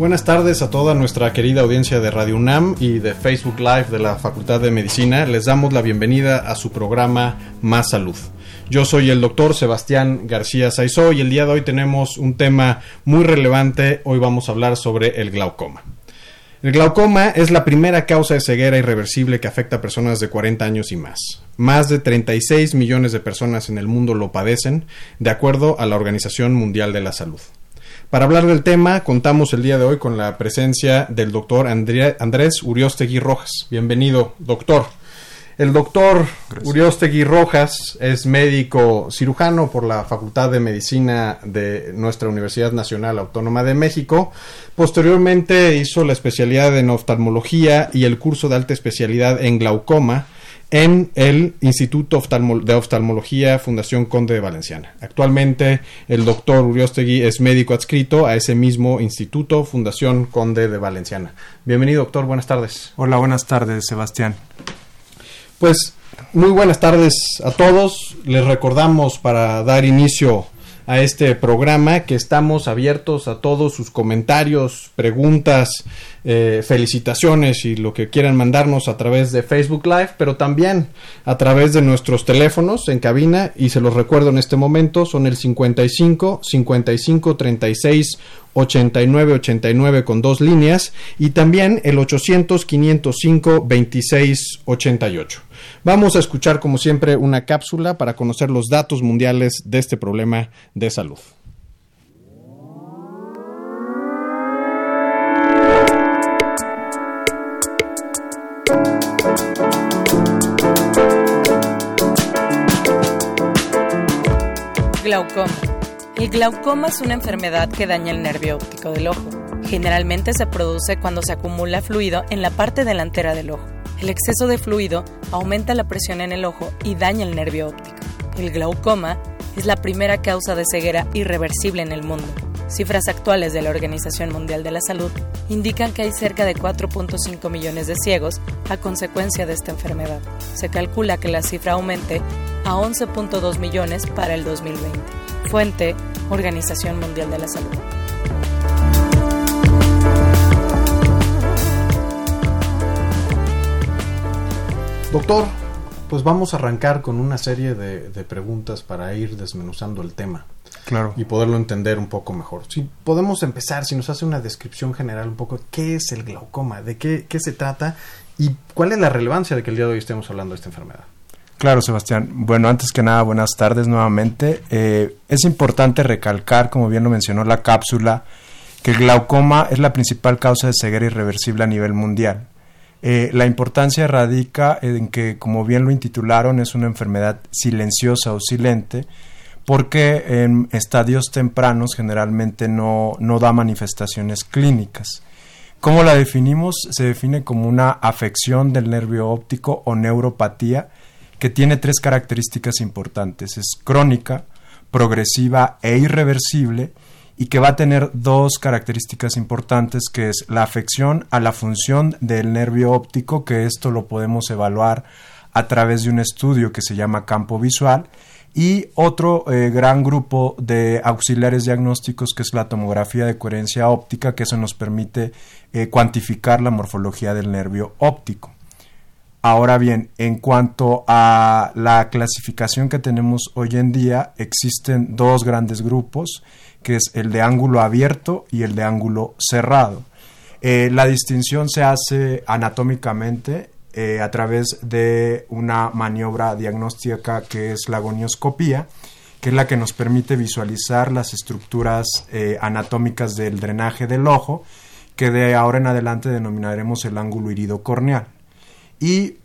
Buenas tardes a toda nuestra querida audiencia de Radio UNAM y de Facebook Live de la Facultad de Medicina. Les damos la bienvenida a su programa Más Salud. Yo soy el doctor Sebastián García Saizó y el día de hoy tenemos un tema muy relevante. Hoy vamos a hablar sobre el glaucoma. El glaucoma es la primera causa de ceguera irreversible que afecta a personas de 40 años y más. Más de 36 millones de personas en el mundo lo padecen, de acuerdo a la Organización Mundial de la Salud. Para hablar del tema, contamos el día de hoy con la presencia del doctor Andrés Uriostegui Rojas. Bienvenido, doctor. El doctor Uriostegui Rojas es médico cirujano por la Facultad de Medicina de nuestra Universidad Nacional Autónoma de México. Posteriormente hizo la especialidad en oftalmología y el curso de alta especialidad en glaucoma en el Instituto de Oftalmología Fundación Conde de Valenciana. Actualmente el doctor Uriostegui es médico adscrito a ese mismo Instituto Fundación Conde de Valenciana. Bienvenido doctor, buenas tardes. Hola, buenas tardes Sebastián. Pues muy buenas tardes a todos. Les recordamos para dar inicio a este programa que estamos abiertos a todos sus comentarios, preguntas, eh, felicitaciones y lo que quieran mandarnos a través de Facebook Live, pero también a través de nuestros teléfonos en cabina y se los recuerdo en este momento, son el 55 55 36 89 89 con dos líneas y también el 800 505 26 88. Vamos a escuchar como siempre una cápsula para conocer los datos mundiales de este problema de salud. Glaucoma. El glaucoma es una enfermedad que daña el nervio óptico del ojo. Generalmente se produce cuando se acumula fluido en la parte delantera del ojo. El exceso de fluido aumenta la presión en el ojo y daña el nervio óptico. El glaucoma es la primera causa de ceguera irreversible en el mundo. Cifras actuales de la Organización Mundial de la Salud indican que hay cerca de 4.5 millones de ciegos a consecuencia de esta enfermedad. Se calcula que la cifra aumente a 11.2 millones para el 2020. Fuente, Organización Mundial de la Salud. Doctor, pues vamos a arrancar con una serie de, preguntas para ir desmenuzando el tema. Claro. Y poderlo entender un poco mejor. Si podemos empezar, si nos hace una descripción general un poco, ¿qué es el glaucoma? ¿De qué, qué se trata? ¿Y cuál es la relevancia de que el día de hoy estemos hablando de esta enfermedad? Claro, Sebastián. Bueno, antes que nada, buenas tardes nuevamente. Eh, es importante recalcar, como bien lo mencionó la cápsula, que el glaucoma es la principal causa de ceguera irreversible a nivel mundial. Eh, la importancia radica en que, como bien lo intitularon, es una enfermedad silenciosa o silente, porque en estadios tempranos generalmente no, no da manifestaciones clínicas. ¿Cómo la definimos? Se define como una afección del nervio óptico o neuropatía que tiene tres características importantes. Es crónica, progresiva e irreversible y que va a tener dos características importantes, que es la afección a la función del nervio óptico, que esto lo podemos evaluar a través de un estudio que se llama campo visual, y otro eh, gran grupo de auxiliares diagnósticos que es la tomografía de coherencia óptica, que eso nos permite eh, cuantificar la morfología del nervio óptico. Ahora bien, en cuanto a la clasificación que tenemos hoy en día, existen dos grandes grupos, que es el de ángulo abierto y el de ángulo cerrado. Eh, la distinción se hace anatómicamente eh, a través de una maniobra diagnóstica que es la gonioscopía, que es la que nos permite visualizar las estructuras eh, anatómicas del drenaje del ojo, que de ahora en adelante denominaremos el ángulo irido corneal. Y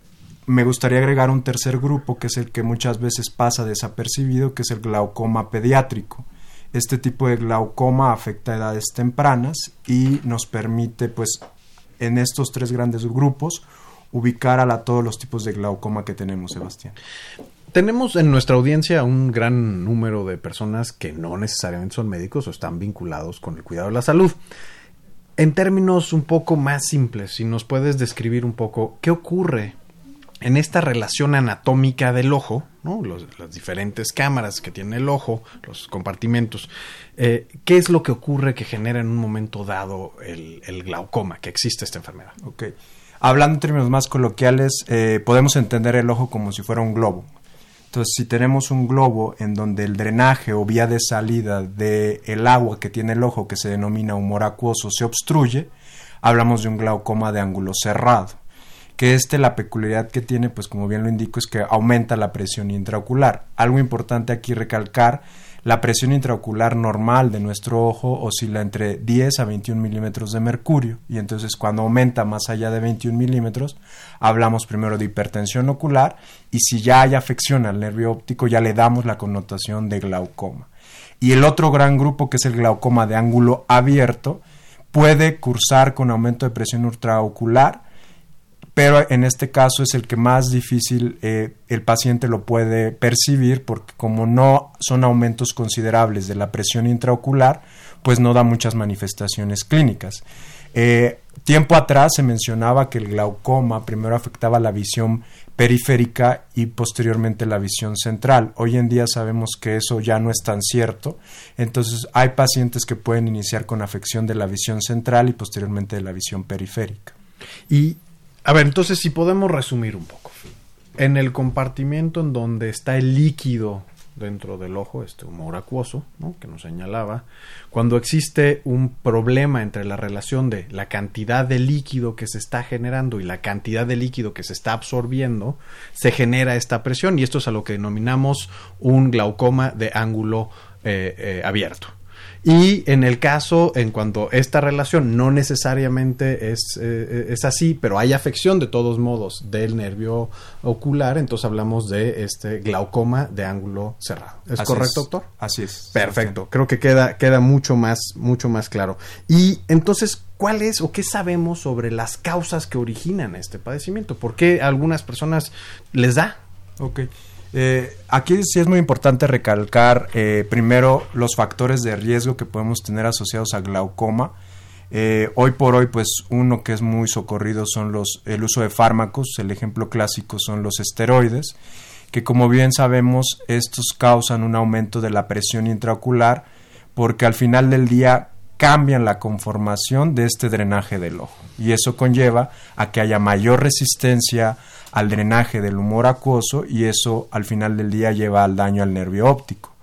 me gustaría agregar un tercer grupo, que es el que muchas veces pasa desapercibido, que es el glaucoma pediátrico. Este tipo de glaucoma afecta a edades tempranas y nos permite, pues, en estos tres grandes grupos, ubicar a todos los tipos de glaucoma que tenemos, Sebastián. Tenemos en nuestra audiencia un gran número de personas que no necesariamente son médicos o están vinculados con el cuidado de la salud. En términos un poco más simples, si nos puedes describir un poco qué ocurre en esta relación anatómica del ojo, ¿no? las diferentes cámaras que tiene el ojo, los compartimentos, eh, ¿qué es lo que ocurre que genera en un momento dado el, glaucoma, que existe esta enfermedad? Okay. Hablando en términos más coloquiales, eh, podemos entender el ojo como si fuera un globo. Entonces, si tenemos un globo en donde el drenaje o vía de salida del el agua que tiene el ojo, que se denomina humor acuoso, se obstruye, hablamos de un glaucoma de ángulo cerrado. Que este, la peculiaridad que tiene, pues como bien lo indico, es que aumenta la presión intraocular. Algo importante aquí recalcar la presión intraocular normal de nuestro ojo oscila entre 10 a 21 milímetros de mercurio y entonces cuando aumenta más allá de 21 milímetros hablamos primero de hipertensión ocular y si ya hay afección al nervio óptico ya le damos la connotación de glaucoma. Y el otro gran grupo que es el glaucoma de ángulo abierto puede cursar con aumento de presión ultraocular pero en este caso es el que más difícil eh, el paciente lo puede percibir porque como no son aumentos considerables de la presión intraocular, pues no da muchas manifestaciones clínicas. Eh, tiempo atrás se mencionaba que el glaucoma primero afectaba la visión periférica y posteriormente la visión central. Hoy en día sabemos que eso ya no es tan cierto, entonces hay pacientes que pueden iniciar con afección de la visión central y posteriormente de la visión periférica. Y a ver, entonces si podemos resumir un poco. En el compartimento en donde está el líquido dentro del ojo, este humor acuoso, ¿no? que nos señalaba, cuando existe un problema entre la relación de la cantidad de líquido que se está generando y la cantidad de líquido que se está absorbiendo, se genera esta presión y esto es a lo que denominamos un glaucoma de ángulo eh, eh, abierto. Y en el caso, en cuanto esta relación no necesariamente es, eh, es así, pero hay afección de todos modos del nervio ocular, entonces hablamos de este glaucoma de ángulo cerrado. ¿Es correcto, doctor? Así es. Perfecto. Creo que queda, queda mucho más, mucho más claro. Y entonces, ¿cuál es o qué sabemos sobre las causas que originan este padecimiento? ¿Por qué a algunas personas les da? Ok. Eh, aquí sí es muy importante recalcar eh, primero los factores de riesgo que podemos tener asociados a glaucoma. Eh, hoy por hoy, pues uno que es muy socorrido son los el uso de fármacos. El ejemplo clásico son los esteroides, que como bien sabemos estos causan un aumento de la presión intraocular, porque al final del día cambian la conformación de este drenaje del ojo y eso conlleva a que haya mayor resistencia al drenaje del humor acuoso y eso al final del día lleva al daño al nervio óptico.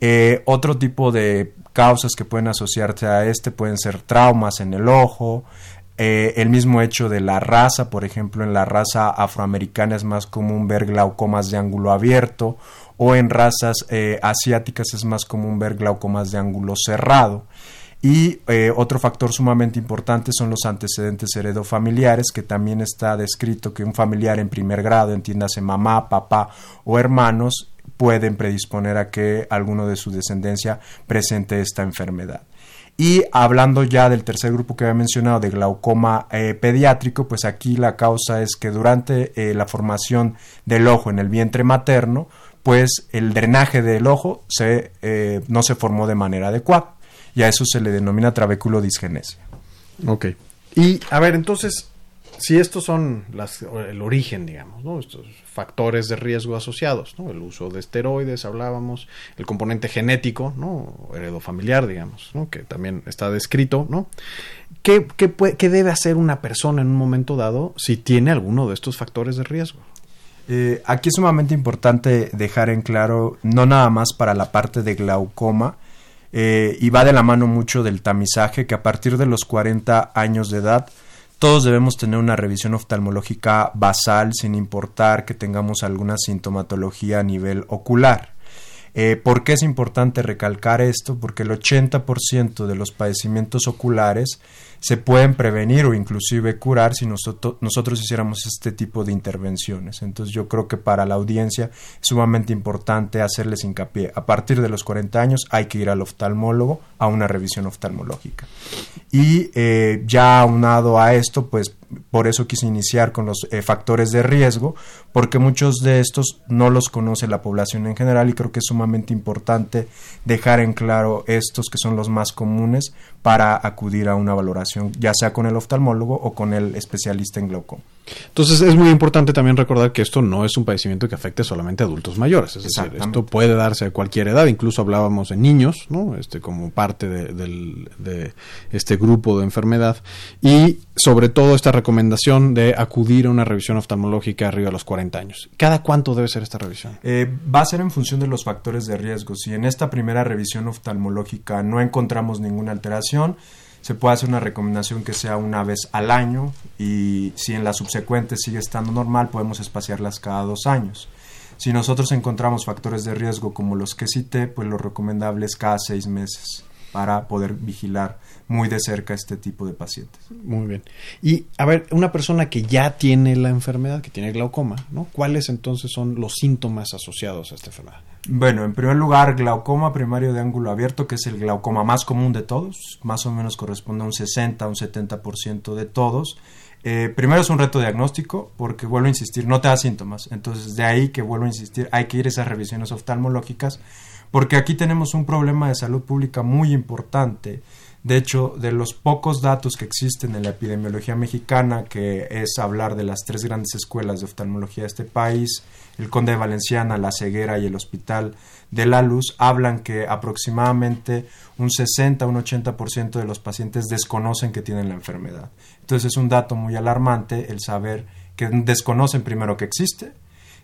Eh, otro tipo de causas que pueden asociarse a este pueden ser traumas en el ojo, eh, el mismo hecho de la raza, por ejemplo, en la raza afroamericana es más común ver glaucomas de ángulo abierto o en razas eh, asiáticas es más común ver glaucomas de ángulo cerrado. Y eh, otro factor sumamente importante son los antecedentes heredofamiliares, que también está descrito que un familiar en primer grado, entiéndase mamá, papá o hermanos, pueden predisponer a que alguno de su descendencia presente esta enfermedad. Y hablando ya del tercer grupo que había mencionado, de glaucoma eh, pediátrico, pues aquí la causa es que durante eh, la formación del ojo en el vientre materno, pues el drenaje del ojo se, no se formó de manera adecuada y a eso se le denomina trabéculo disgenesia. Ok. Y a ver, entonces, si estos son las, el origen, digamos, ¿no? estos factores de riesgo asociados, ¿no? el uso de esteroides, hablábamos, el componente genético, ¿no? heredofamiliar, digamos, ¿no? que también está descrito, ¿no? ¿Qué, qué, ¿Qué debe hacer una persona en un momento dado si tiene alguno de estos factores de riesgo? Eh, aquí es sumamente importante dejar en claro, no nada más para la parte de glaucoma, eh, y va de la mano mucho del tamizaje, que a partir de los 40 años de edad, todos debemos tener una revisión oftalmológica basal sin importar que tengamos alguna sintomatología a nivel ocular. Eh, ¿Por qué es importante recalcar esto? Porque el 80% de los padecimientos oculares se pueden prevenir o inclusive curar si nosotros, nosotros hiciéramos este tipo de intervenciones. Entonces yo creo que para la audiencia es sumamente importante hacerles hincapié. A partir de los 40 años hay que ir al oftalmólogo a una revisión oftalmológica. Y eh, ya aunado a esto, pues por eso quise iniciar con los eh, factores de riesgo, porque muchos de estos no los conoce la población en general y creo que es sumamente importante dejar en claro estos que son los más comunes para acudir a una valoración, ya sea con el oftalmólogo o con el especialista en glaucoma. Entonces es muy importante también recordar que esto no es un padecimiento que afecte solamente a adultos mayores, es decir, esto puede darse a cualquier edad, incluso hablábamos de niños, ¿no? Este como parte de, de este grupo de enfermedad y sobre todo esta recomendación de acudir a una revisión oftalmológica arriba de los 40 años. ¿Cada cuánto debe ser esta revisión? Eh, va a ser en función de los factores de riesgo. Si en esta primera revisión oftalmológica no encontramos ninguna alteración, se puede hacer una recomendación que sea una vez al año y si en la subsecuente sigue estando normal, podemos espaciarlas cada dos años. Si nosotros encontramos factores de riesgo como los que cité, pues lo recomendable es cada seis meses para poder vigilar muy de cerca este tipo de pacientes. Muy bien. Y a ver, una persona que ya tiene la enfermedad, que tiene glaucoma, ¿no? ¿Cuáles entonces son los síntomas asociados a esta enfermedad? Bueno, en primer lugar, glaucoma primario de ángulo abierto, que es el glaucoma más común de todos, más o menos corresponde a un 60 a un 70% de todos. Eh, primero es un reto diagnóstico, porque vuelvo a insistir, no te da síntomas. Entonces, de ahí que vuelvo a insistir, hay que ir a esas revisiones oftalmológicas, porque aquí tenemos un problema de salud pública muy importante de hecho, de los pocos datos que existen en la epidemiología mexicana, que es hablar de las tres grandes escuelas de oftalmología de este país, el Conde de Valenciana, la Ceguera y el Hospital de la Luz, hablan que aproximadamente un 60 un 80% de los pacientes desconocen que tienen la enfermedad. Entonces es un dato muy alarmante el saber que desconocen primero que existe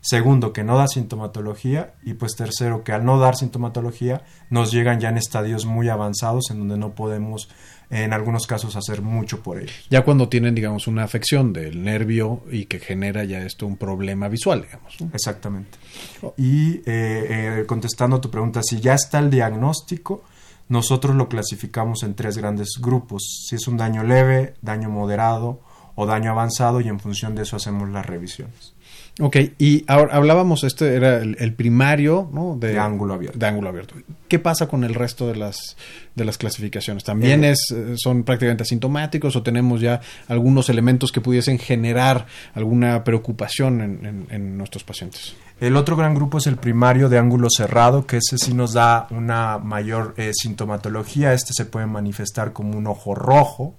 Segundo, que no da sintomatología. Y pues tercero, que al no dar sintomatología nos llegan ya en estadios muy avanzados en donde no podemos en algunos casos hacer mucho por ellos. Ya cuando tienen, digamos, una afección del nervio y que genera ya esto un problema visual, digamos. Exactamente. Y eh, eh, contestando a tu pregunta, si ya está el diagnóstico, nosotros lo clasificamos en tres grandes grupos. Si es un daño leve, daño moderado o daño avanzado y en función de eso hacemos las revisiones. Ok, y ahora hablábamos, este era el, primario, ¿no? De, ángulo abierto. De ángulo abierto. ¿Qué pasa con el resto de las, de las clasificaciones? ¿También eh, es, son prácticamente asintomáticos o tenemos ya algunos elementos que pudiesen generar alguna preocupación en, nuestros pacientes? El otro gran grupo es el primario de ángulo cerrado, que ese sí nos da una mayor eh, sintomatología. Este se puede manifestar como un ojo rojo,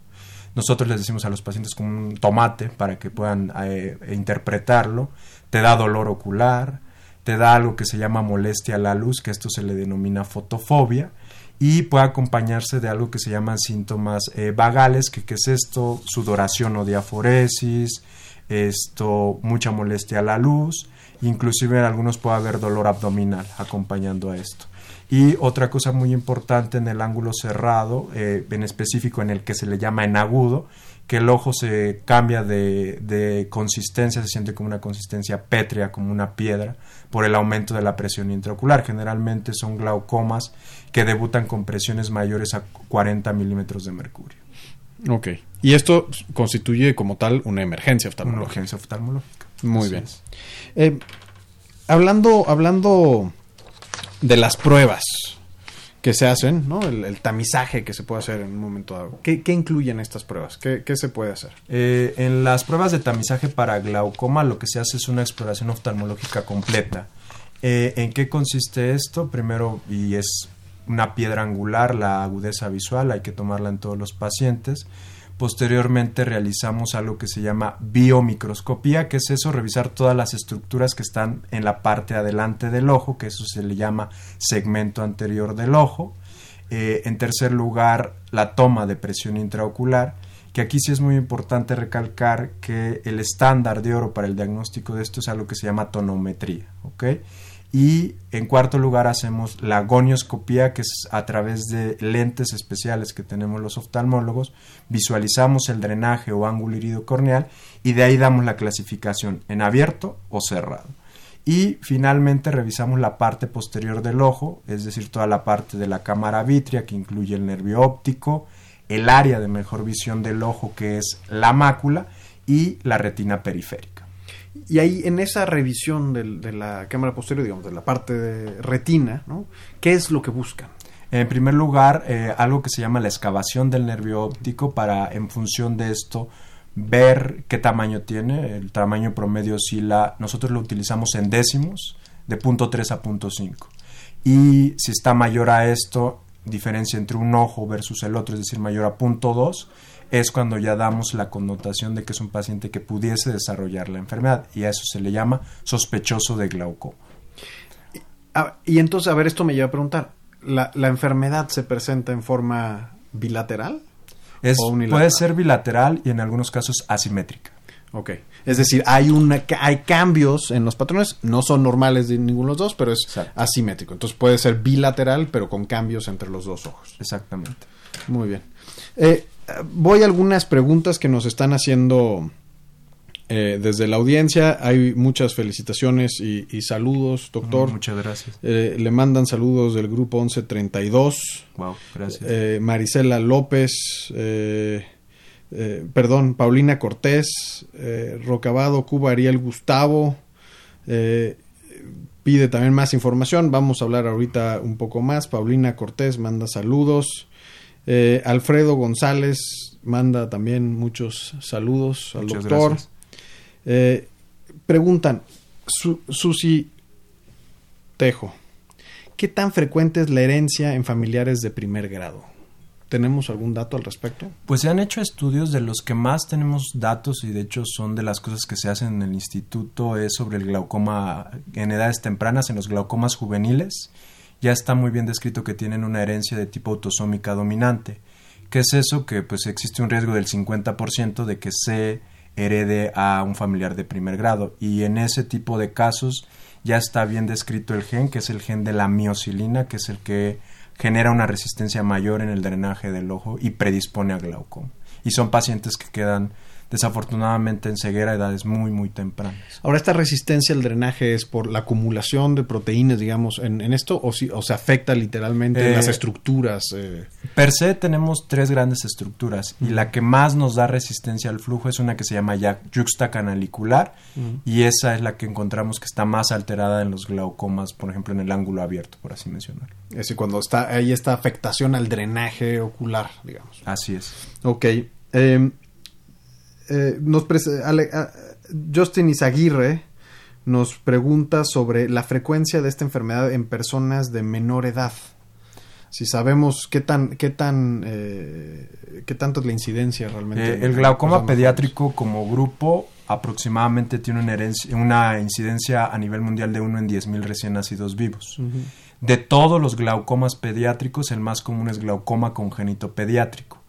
nosotros les decimos a los pacientes como un tomate para que puedan eh, interpretarlo. Te da dolor ocular, te da algo que se llama molestia a la luz, que esto se le denomina fotofobia, y puede acompañarse de algo que se llaman síntomas eh, vagales, que, es esto, sudoración o diaforesis, esto, mucha molestia a la luz, inclusive en algunos puede haber dolor abdominal acompañando a esto. Y otra cosa muy importante en el ángulo cerrado, eh, en específico en el que se le llama en agudo, que el ojo se cambia de, de, consistencia, se siente como una consistencia pétrea, como una piedra, por el aumento de la presión intraocular. Generalmente son glaucomas que debutan con presiones mayores a 40 milímetros de mercurio. Ok. Y esto constituye como tal una emergencia oftalmológica. Una urgencia oftalmológica. Muy bien. Eh, hablando, hablando de las pruebas que se hacen, ¿no? El, tamizaje que se puede hacer en un momento dado. ¿Qué, incluyen estas pruebas? ¿Qué, se puede hacer? Eh, en las pruebas de tamizaje para glaucoma lo que se hace es una exploración oftalmológica completa. Eh, ¿En qué consiste esto? Primero, y es una piedra angular, la agudeza visual, hay que tomarla en todos los pacientes. Posteriormente realizamos algo que se llama biomicroscopía, que es eso, revisar todas las estructuras que están en la parte adelante del ojo, que eso se le llama segmento anterior del ojo. Eh, en tercer lugar, la toma de presión intraocular, que aquí sí es muy importante recalcar que el estándar de oro para el diagnóstico de esto es algo que se llama tonometría. ¿ok?, y en cuarto lugar hacemos la gonioscopía, que es a través de lentes especiales que tenemos los oftalmólogos, visualizamos el drenaje o ángulo irido corneal y de ahí damos la clasificación en abierto o cerrado. Y finalmente revisamos la parte posterior del ojo, es decir, toda la parte de la cámara vitrea que incluye el nervio óptico, el área de mejor visión del ojo que es la mácula y la retina periférica. Y ahí en esa revisión de la cámara posterior, digamos, de la parte de retina, ¿no? ¿qué es lo que buscan? En primer lugar, eh, algo que se llama la excavación del nervio óptico para, en función de esto, ver qué tamaño tiene. El tamaño promedio oscila, nosotros lo utilizamos en décimos, de punto 3 a punto 5. Y si está mayor a esto, diferencia entre un ojo versus el otro, es decir, mayor a punto 2, es cuando ya damos la connotación de que es un paciente que pudiese desarrollar la enfermedad y a eso se le llama sospechoso de glaucoma. Y, entonces, a ver, esto me lleva a preguntar, ¿la, enfermedad se presenta en forma bilateral? Es, puede ser bilateral y en algunos casos asimétrica. Ok. Es decir, hay, una, hay cambios en los patrones, no son normales de ninguno de los dos, pero es asimétrico. Entonces puede ser bilateral, pero con cambios entre los dos ojos. Exactamente. Muy bien. Eh, voy a algunas preguntas que nos están haciendo eh, desde la audiencia. Hay muchas felicitaciones y, saludos, doctor. muchas gracias. Eh, le mandan saludos del grupo 1132. Wow, gracias. Eh, Marisela López. perdón, Paulina Cortés, Rocabado, Cuba, Ariel Gustavo, pide también más información, vamos a hablar ahorita un poco más, Paulina Cortés manda saludos, eh, Alfredo González manda también muchos saludos al doctor. Eh, preguntan, Susi Tejo, ¿qué tan frecuente es la herencia en familiares de primer grado? ¿Tenemos algún dato al respecto? Pues se han hecho estudios de los que más tenemos datos y de hecho son de las cosas que se hacen en el instituto es sobre el glaucoma en edades tempranas, en los glaucomas juveniles ya está muy bien descrito que tienen una herencia de tipo autosómica dominante. ¿Qué es eso? Que pues existe un riesgo del 50% de que se herede a un familiar de primer grado. Y en ese tipo de casos ya está bien descrito el gen, que es el gen de la miocilina, que es el que genera una resistencia mayor en el drenaje del ojo y predispone a glaucoma. Y son pacientes que quedan desafortunadamente en ceguera a edades muy, muy tempranas. Ahora, ¿esta resistencia al drenaje es por la acumulación de proteínas, digamos, en, esto o, si, o se afecta literalmente en las eh, estructuras? Eh? Per se tenemos tres grandes estructuras y la que más nos da resistencia al flujo es una que se llama yuxtacanalicular y esa es la que encontramos que está más alterada en los glaucomas, por ejemplo, en el ángulo abierto, por así mencionar. Es decir, cuando está ahí esta afectación al drenaje ocular, digamos. Así es. Ok. Eh, eh, nos Justin Izaguirre nos pregunta sobre la frecuencia de esta enfermedad en personas de menor edad. Si sabemos qué tan qué tan eh, qué tanto es la incidencia realmente. Eh, el glaucoma pediátrico como grupo aproximadamente tiene una, una incidencia a nivel mundial de 1 en 10.000 recién nacidos vivos. De todos los glaucomas pediátricos, el más común es glaucoma congénito pediátrico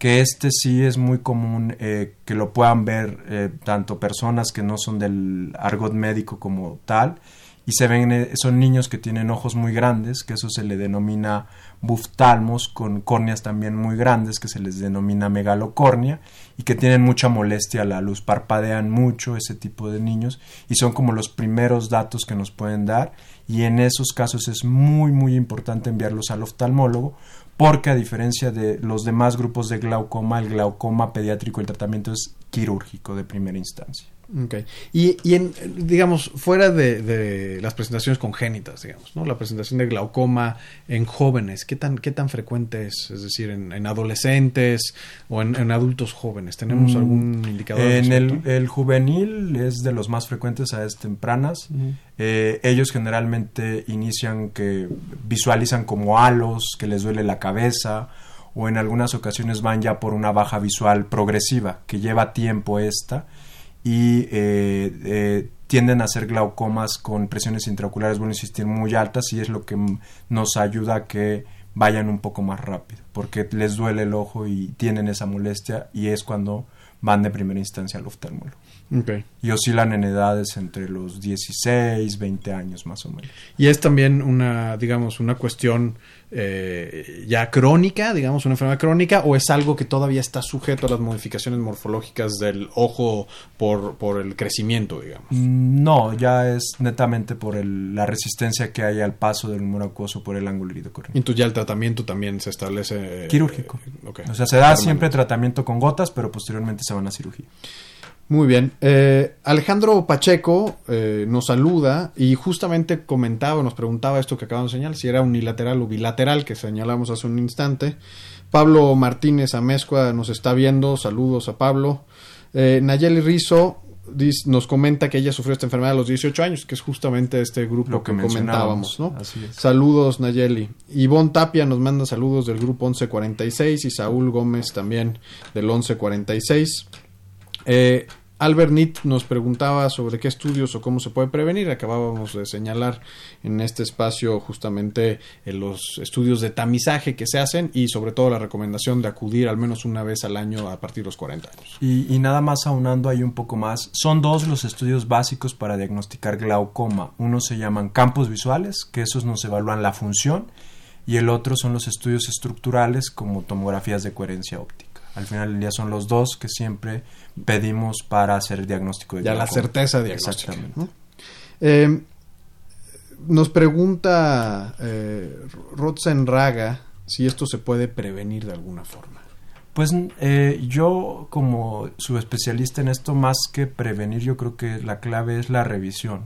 que este sí es muy común eh, que lo puedan ver eh, tanto personas que no son del argot médico como tal y se ven eh, son niños que tienen ojos muy grandes que eso se le denomina buftalmos con córneas también muy grandes que se les denomina megalocornia y que tienen mucha molestia a la luz parpadean mucho ese tipo de niños y son como los primeros datos que nos pueden dar y en esos casos es muy muy importante enviarlos al oftalmólogo porque a diferencia de los demás grupos de glaucoma, el glaucoma pediátrico, el tratamiento es quirúrgico de primera instancia. Okay. Y, y en, digamos, fuera de, las presentaciones congénitas, digamos, ¿no? La presentación de glaucoma en jóvenes, ¿qué tan, qué tan frecuente es? Es decir, en, adolescentes o en, adultos jóvenes, ¿tenemos mm, algún indicador? En el, juvenil es de los más frecuentes a edades tempranas. Eh, ellos generalmente inician que visualizan como halos, que les duele la cabeza o en algunas ocasiones van ya por una baja visual progresiva, que lleva tiempo esta y eh, eh, tienden a ser glaucomas con presiones intraoculares, bueno, insistir, muy altas y es lo que nos ayuda a que vayan un poco más rápido, porque les duele el ojo y tienen esa molestia y es cuando van de primera instancia al oftalmólogo. Y oscilan en edades entre los 16, 20 años más o menos. Y es también una, digamos, una cuestión eh, ya crónica, digamos, una enfermedad crónica, o es algo que todavía está sujeto a las modificaciones morfológicas del ojo por, por el crecimiento, digamos. Mm, no, ya es netamente por el, la resistencia que hay al paso del humor acuoso por el ángulo iridocorneal. Entonces ya el tratamiento también se establece... Eh, Quirúrgico. O sea, se da siempre tratamiento con gotas, pero posteriormente se van a cirugía. Muy bien. Eh, Alejandro Pacheco eh, nos saluda y justamente comentaba, nos preguntaba esto que acabamos de señalar, si era unilateral o bilateral, que señalamos hace un instante. Pablo Martínez Amezcua nos está viendo, saludos a Pablo. Eh, Nayeli Rizo nos comenta que ella sufrió esta enfermedad a los 18 años, que es justamente este grupo que, comentábamos, ¿no? Saludos, Nayeli. Ivonne Tapia nos manda saludos del grupo 1146 y Saúl Gómez también del 1146. Eh, Albert Nitt nos preguntaba sobre qué estudios o cómo se puede prevenir. Acabábamos de señalar en este espacio justamente eh, los estudios de tamizaje que se hacen y sobre todo la recomendación de acudir al menos una vez al año a partir de los 40 años. Y, nada más aunando ahí un poco más, son dos los estudios básicos para diagnosticar glaucoma. Uno se llaman campos visuales, que esos nos evalúan la función, y el otro son los estudios estructurales como tomografías de coherencia óptica. Al final del día son los dos que siempre pedimos para hacer el diagnóstico de Ya la certeza diagnóstica. Exactamente. Eh, nos pregunta eh, Raga si esto se puede prevenir de alguna forma. Pues eh, yo como subespecialista en esto, más que prevenir, yo creo que la clave es la revisión.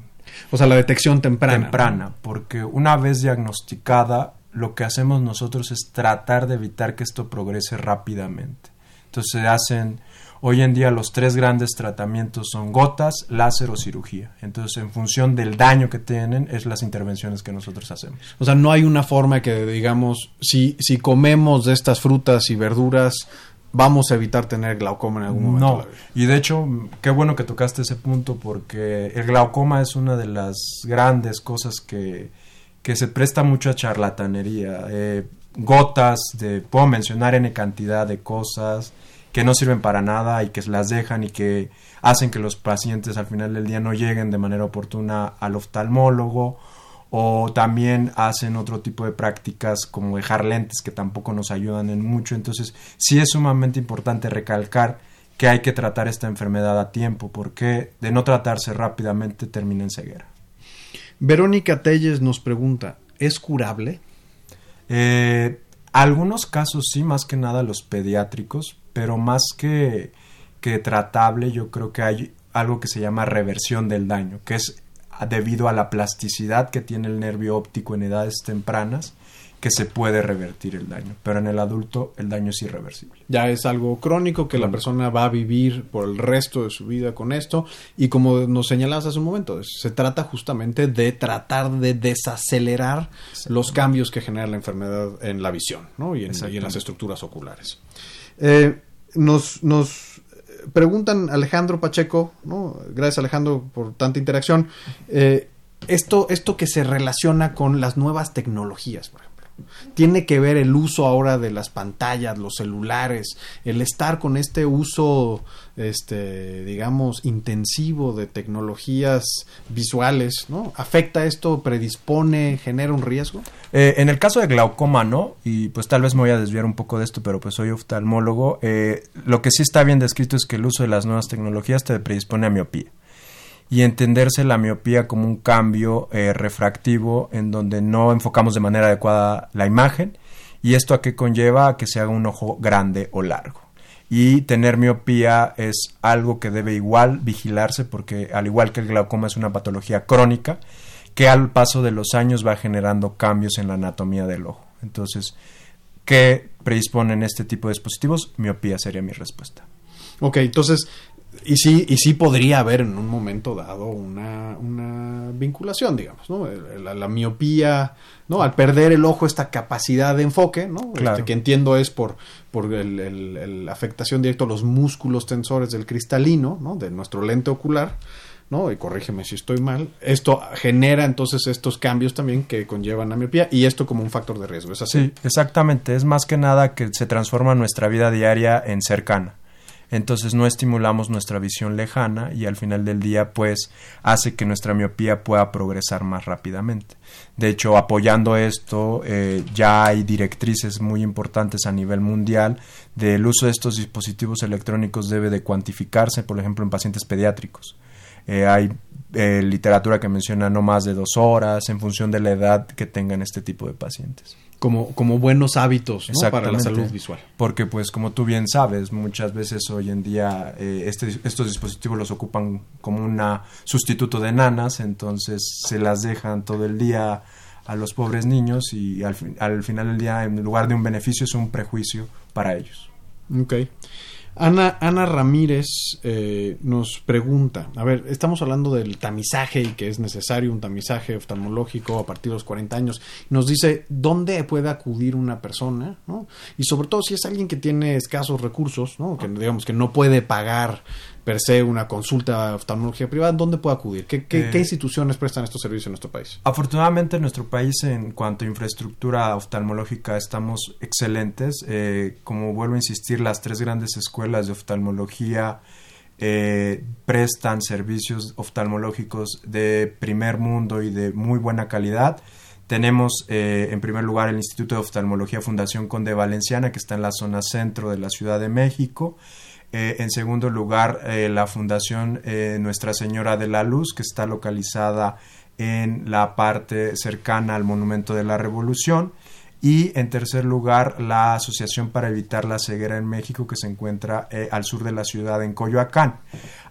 O sea, la detección temprana. Temprana, porque una vez diagnosticada, lo que hacemos nosotros es tratar de evitar que esto progrese rápidamente. Entonces se hacen, hoy en día los tres grandes tratamientos son gotas, láser o cirugía. Entonces en función del daño que tienen es las intervenciones que nosotros hacemos. O sea, no hay una forma que digamos, si, si comemos de estas frutas y verduras, vamos a evitar tener glaucoma en algún momento. No, y de hecho, qué bueno que tocaste ese punto porque el glaucoma es una de las grandes cosas que, que se presta mucho a charlatanería. Eh, gotas, de, puedo mencionar N cantidad de cosas que no sirven para nada y que las dejan y que hacen que los pacientes al final del día no lleguen de manera oportuna al oftalmólogo o también hacen otro tipo de prácticas como dejar lentes que tampoco nos ayudan en mucho. Entonces sí es sumamente importante recalcar que hay que tratar esta enfermedad a tiempo porque de no tratarse rápidamente termina en ceguera. Verónica Telles nos pregunta, ¿es curable? Eh, algunos casos sí, más que nada los pediátricos, pero más que, que tratable, yo creo que hay algo que se llama reversión del daño, que es debido a la plasticidad que tiene el nervio óptico en edades tempranas que se puede revertir el daño, pero en el adulto el daño es irreversible. Ya es algo crónico que la persona va a vivir por el resto de su vida con esto y como nos señalabas hace un momento, se trata justamente de tratar de desacelerar los cambios que genera la enfermedad en la visión ¿no? y, en, las estructuras oculares. Eh, nos, nos preguntan Alejandro Pacheco, ¿no? gracias Alejandro por tanta interacción, eh, esto, esto que se relaciona con las nuevas tecnologías, por ejemplo tiene que ver el uso ahora de las pantallas, los celulares, el estar con este uso, este, digamos, intensivo de tecnologías visuales, ¿no? ¿Afecta esto, predispone, genera un riesgo? Eh, en el caso de glaucoma, ¿no? Y pues tal vez me voy a desviar un poco de esto, pero pues soy oftalmólogo. Eh, lo que sí está bien descrito es que el uso de las nuevas tecnologías te predispone a miopía y entenderse la miopía como un cambio eh, refractivo en donde no enfocamos de manera adecuada la imagen y esto a qué conlleva a que se haga un ojo grande o largo. Y tener miopía es algo que debe igual vigilarse porque al igual que el glaucoma es una patología crónica que al paso de los años va generando cambios en la anatomía del ojo. Entonces, ¿qué predisponen este tipo de dispositivos? Miopía sería mi respuesta. Ok, entonces y sí, y sí podría haber en un momento dado una, una vinculación, digamos, ¿no? La, la miopía, ¿no? Al perder el ojo esta capacidad de enfoque, ¿no? Claro. Este, que entiendo es por, por el, el- el- la afectación directa a los músculos tensores del cristalino, ¿no? De nuestro lente ocular, ¿no? Y corrígeme si estoy mal. Esto genera entonces estos cambios también que conllevan la miopía y esto como un factor de riesgo, ¿es así? Sí, exactamente. Es más que nada que se transforma nuestra vida diaria en cercana. Entonces no estimulamos nuestra visión lejana y al final del día pues hace que nuestra miopía pueda progresar más rápidamente. De hecho, apoyando esto, eh, ya hay directrices muy importantes a nivel mundial del uso de estos dispositivos electrónicos debe de cuantificarse, por ejemplo, en pacientes pediátricos. Eh, hay eh, literatura que menciona no más de dos horas en función de la edad que tengan este tipo de pacientes. Como, como buenos hábitos ¿no? para la salud visual. Porque, pues, como tú bien sabes, muchas veces hoy en día eh, este- estos dispositivos los ocupan como un sustituto de nanas, entonces se las dejan todo el día a los pobres niños y al, fin- al final del día, en lugar de un beneficio, es un prejuicio para ellos. Ok. Ana, Ana Ramírez eh, nos pregunta, a ver, estamos hablando del tamizaje y que es necesario un tamizaje oftalmológico a partir de los 40 años. Nos dice dónde puede acudir una persona, ¿no? Y sobre todo si es alguien que tiene escasos recursos, ¿no? Que digamos que no puede pagar per se una consulta de oftalmología privada, ¿dónde puede acudir? ¿Qué, qué, Eh, qué instituciones prestan estos servicios en nuestro país? Afortunadamente en nuestro país en cuanto a infraestructura oftalmológica estamos excelentes. Eh, como vuelvo a insistir, las tres grandes escuelas de oftalmología eh, prestan servicios oftalmológicos de primer mundo y de muy buena calidad. Tenemos eh, en primer lugar el Instituto de Oftalmología Fundación Conde Valenciana, que está en la zona centro de la Ciudad de México. Eh, en segundo lugar, eh, la Fundación eh, Nuestra Señora de la Luz, que está localizada en la parte cercana al Monumento de la Revolución. Y en tercer lugar, la Asociación para Evitar la Ceguera en México, que se encuentra al sur de la ciudad, en Coyoacán.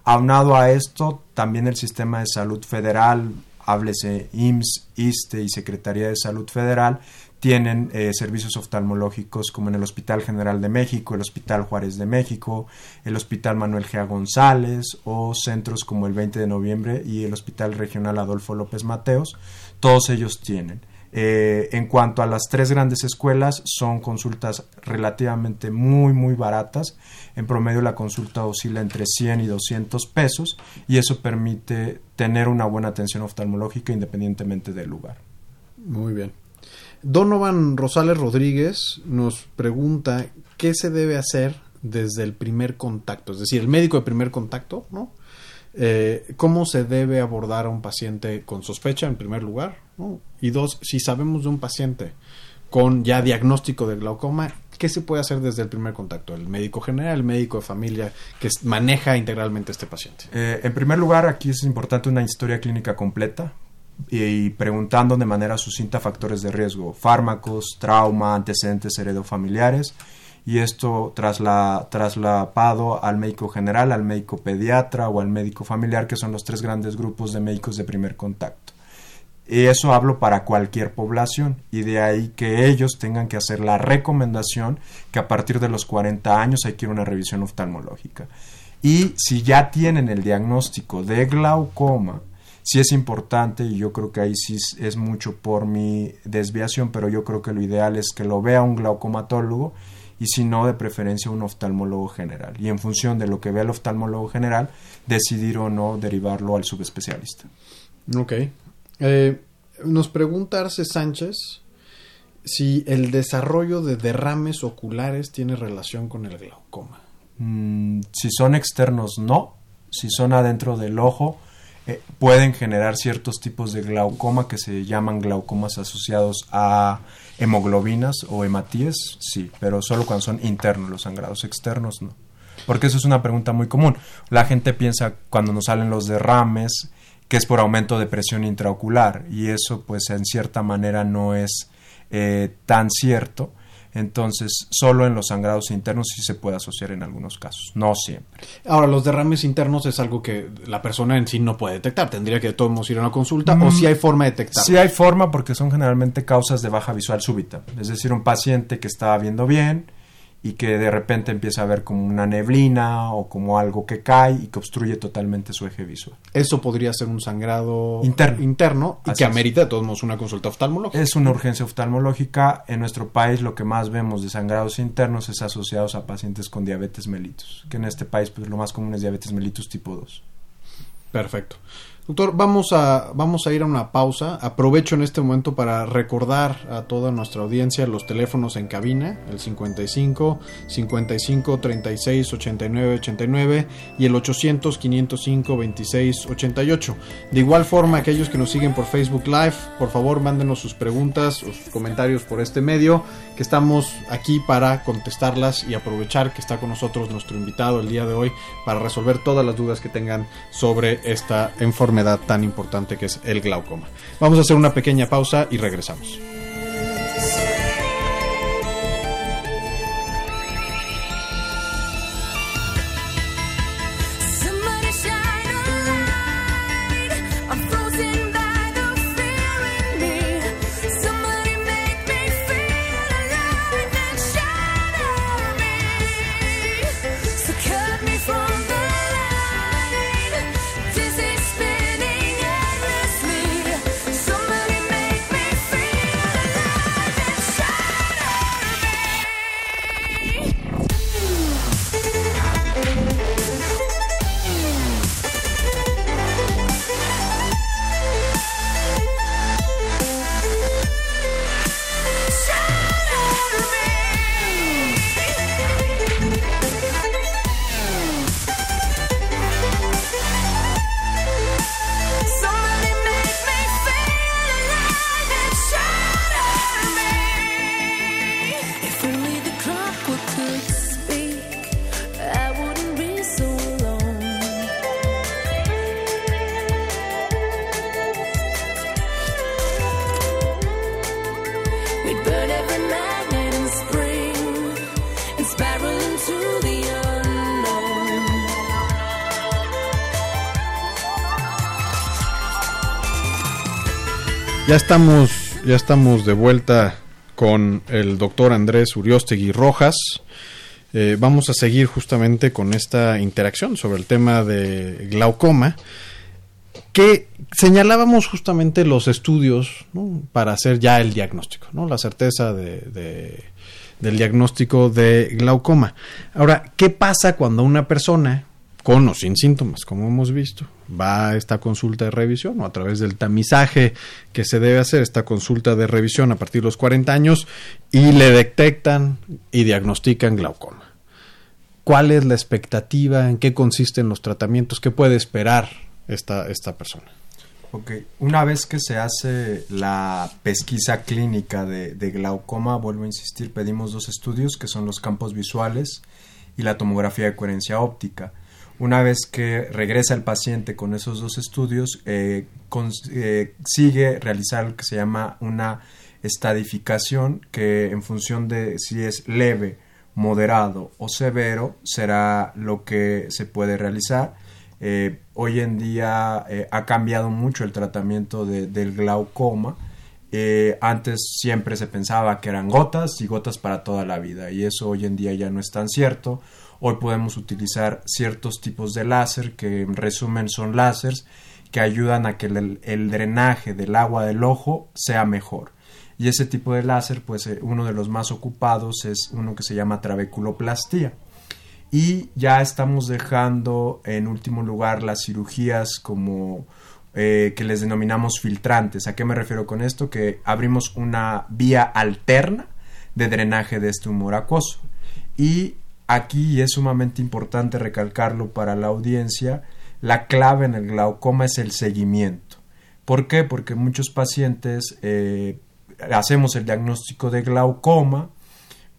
Aunado a esto, también el Sistema de Salud Federal, háblese IMSS, ISTE y Secretaría de Salud Federal, tienen eh, servicios oftalmológicos como en el Hospital General de México, el Hospital Juárez de México, el Hospital Manuel G. González o centros como el 20 de noviembre y el Hospital Regional Adolfo López Mateos. Todos ellos tienen. Eh, en cuanto a las tres grandes escuelas, son consultas relativamente muy, muy baratas. En promedio la consulta oscila entre 100 y 200 pesos y eso permite tener una buena atención oftalmológica independientemente del lugar. Muy bien. Donovan Rosales Rodríguez nos pregunta qué se debe hacer desde el primer contacto, es decir, el médico de primer contacto, ¿no? Eh, ¿Cómo se debe abordar a un paciente con sospecha, en primer lugar? ¿no? Y dos, si sabemos de un paciente con ya diagnóstico de glaucoma, ¿qué se puede hacer desde el primer contacto? El médico general, el médico de familia que maneja integralmente este paciente. Eh, en primer lugar, aquí es importante una historia clínica completa y, preguntando de manera sucinta factores de riesgo, fármacos, trauma, antecedentes heredofamiliares y esto trasla- traslapado al médico general, al médico pediatra o al médico familiar, que son los tres grandes grupos de médicos de primer contacto. Y eso hablo para cualquier población y de ahí que ellos tengan que hacer la recomendación que a partir de los 40 años hay que ir a una revisión oftalmológica. Y si ya tienen el diagnóstico de glaucoma, sí es importante y yo creo que ahí sí es- mucho por mi desviación, pero yo creo que lo ideal es que lo vea un glaucomatólogo y si no, de preferencia un oftalmólogo general. Y en función de lo que vea el oftalmólogo general, decidir o no derivarlo al subespecialista. Ok. Eh, nos pregunta Arce Sánchez si el desarrollo de derrames oculares tiene relación con el glaucoma. Mm, si son externos, no. Si son adentro del ojo, eh, pueden generar ciertos tipos de glaucoma que se llaman glaucomas asociados a hemoglobinas o hematíes, sí, pero solo cuando son internos, los sangrados externos no. Porque eso es una pregunta muy común. La gente piensa cuando nos salen los derrames que es por aumento de presión intraocular y eso pues en cierta manera no es eh, tan cierto. Entonces, solo en los sangrados internos sí se puede asociar en algunos casos, no siempre. Ahora, los derrames internos es algo que la persona en sí no puede detectar. Tendría que de todos ir a una consulta o si hay forma de detectar. Sí hay forma porque son generalmente causas de baja visual súbita. Es decir, un paciente que estaba viendo bien y que de repente empieza a ver como una neblina o como algo que cae y que obstruye totalmente su eje visual. Eso podría ser un sangrado interno, interno y que amerita de todos modos una consulta oftalmológica. Es una urgencia oftalmológica. En nuestro país lo que más vemos de sangrados internos es asociados a pacientes con diabetes mellitus, que en este país pues lo más común es diabetes mellitus tipo 2. Perfecto. Doctor, vamos a, vamos a ir a una pausa. Aprovecho en este momento para recordar a toda nuestra audiencia los teléfonos en cabina, el 55 55 36 89 89 y el 800 505 26 88. De igual forma, aquellos que nos siguen por Facebook Live, por favor mándenos sus preguntas, sus comentarios por este medio, que estamos aquí para contestarlas y aprovechar que está con nosotros nuestro invitado el día de hoy para resolver todas las dudas que tengan sobre esta enfermedad tan importante que es el glaucoma. Vamos a hacer una pequeña pausa y regresamos. Ya estamos, ya estamos de vuelta con el doctor Andrés Uriostegui Rojas. Eh, vamos a seguir justamente con esta interacción sobre el tema de glaucoma, que señalábamos justamente los estudios para hacer ya el diagnóstico, ¿no? la certeza de, del diagnóstico de glaucoma. Ahora, ¿qué pasa cuando una persona con o sin síntomas, como hemos visto. Va a esta consulta de revisión o a través del tamizaje que se debe hacer, esta consulta de revisión a partir de los 40 años y le detectan y diagnostican glaucoma. ¿Cuál es la expectativa? ¿En qué consisten los tratamientos? ¿Qué puede esperar esta, esta persona? Ok, una vez que se hace la pesquisa clínica de, de glaucoma, vuelvo a insistir, pedimos dos estudios que son los campos visuales y la tomografía de coherencia óptica una vez que regresa el paciente con esos dos estudios, eh, eh, sigue realizar lo que se llama una estadificación, que en función de si es leve, moderado o severo, será lo que se puede realizar. Eh, hoy en día ha cambiado mucho el tratamiento del glaucoma. antes siempre se pensaba que eran gotas y gotas para toda la vida y eso hoy en día ya no es tan cierto. Hoy podemos utilizar ciertos tipos de láser que en resumen son láseres que ayudan a que el, drenaje del agua del ojo sea mejor. Y ese tipo de láser, pues eh, uno de los más ocupados es uno que se llama trabeculoplastía. Y ya estamos dejando en último lugar las cirugías como eh, que les denominamos filtrantes. ¿A qué me refiero con esto? Que abrimos una vía alterna de drenaje de este humor acuoso. Y Aquí es sumamente importante recalcarlo para la audiencia, la clave en el glaucoma es el seguimiento. ¿Por qué? Porque muchos pacientes eh, hacemos el diagnóstico de glaucoma,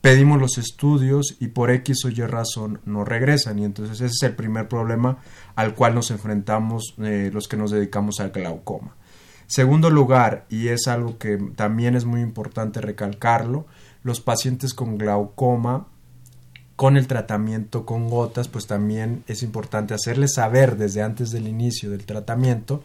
pedimos los estudios y por X o Y razón no regresan. Y entonces ese es el primer problema al cual nos enfrentamos eh, los que nos dedicamos al glaucoma. Segundo lugar, y es algo que también es muy importante recalcarlo, los pacientes con glaucoma con el tratamiento con gotas, pues también es importante hacerles saber desde antes del inicio del tratamiento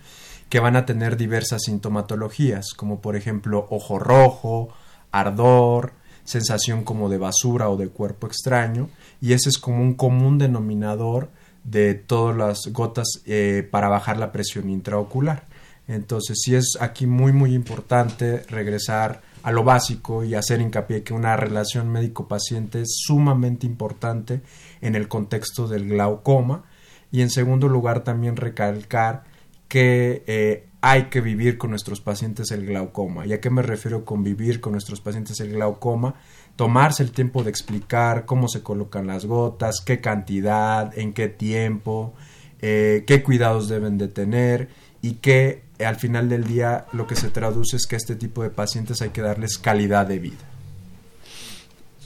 que van a tener diversas sintomatologías, como por ejemplo ojo rojo, ardor, sensación como de basura o de cuerpo extraño y ese es como un común denominador de todas las gotas eh, para bajar la presión intraocular. Entonces sí es aquí muy muy importante regresar a lo básico y hacer hincapié que una relación médico-paciente es sumamente importante en el contexto del glaucoma y en segundo lugar también recalcar que eh, hay que vivir con nuestros pacientes el glaucoma. ¿Y a qué me refiero con vivir con nuestros pacientes el glaucoma? Tomarse el tiempo de explicar cómo se colocan las gotas, qué cantidad, en qué tiempo, eh, qué cuidados deben de tener y que al final del día lo que se traduce es que a este tipo de pacientes hay que darles calidad de vida.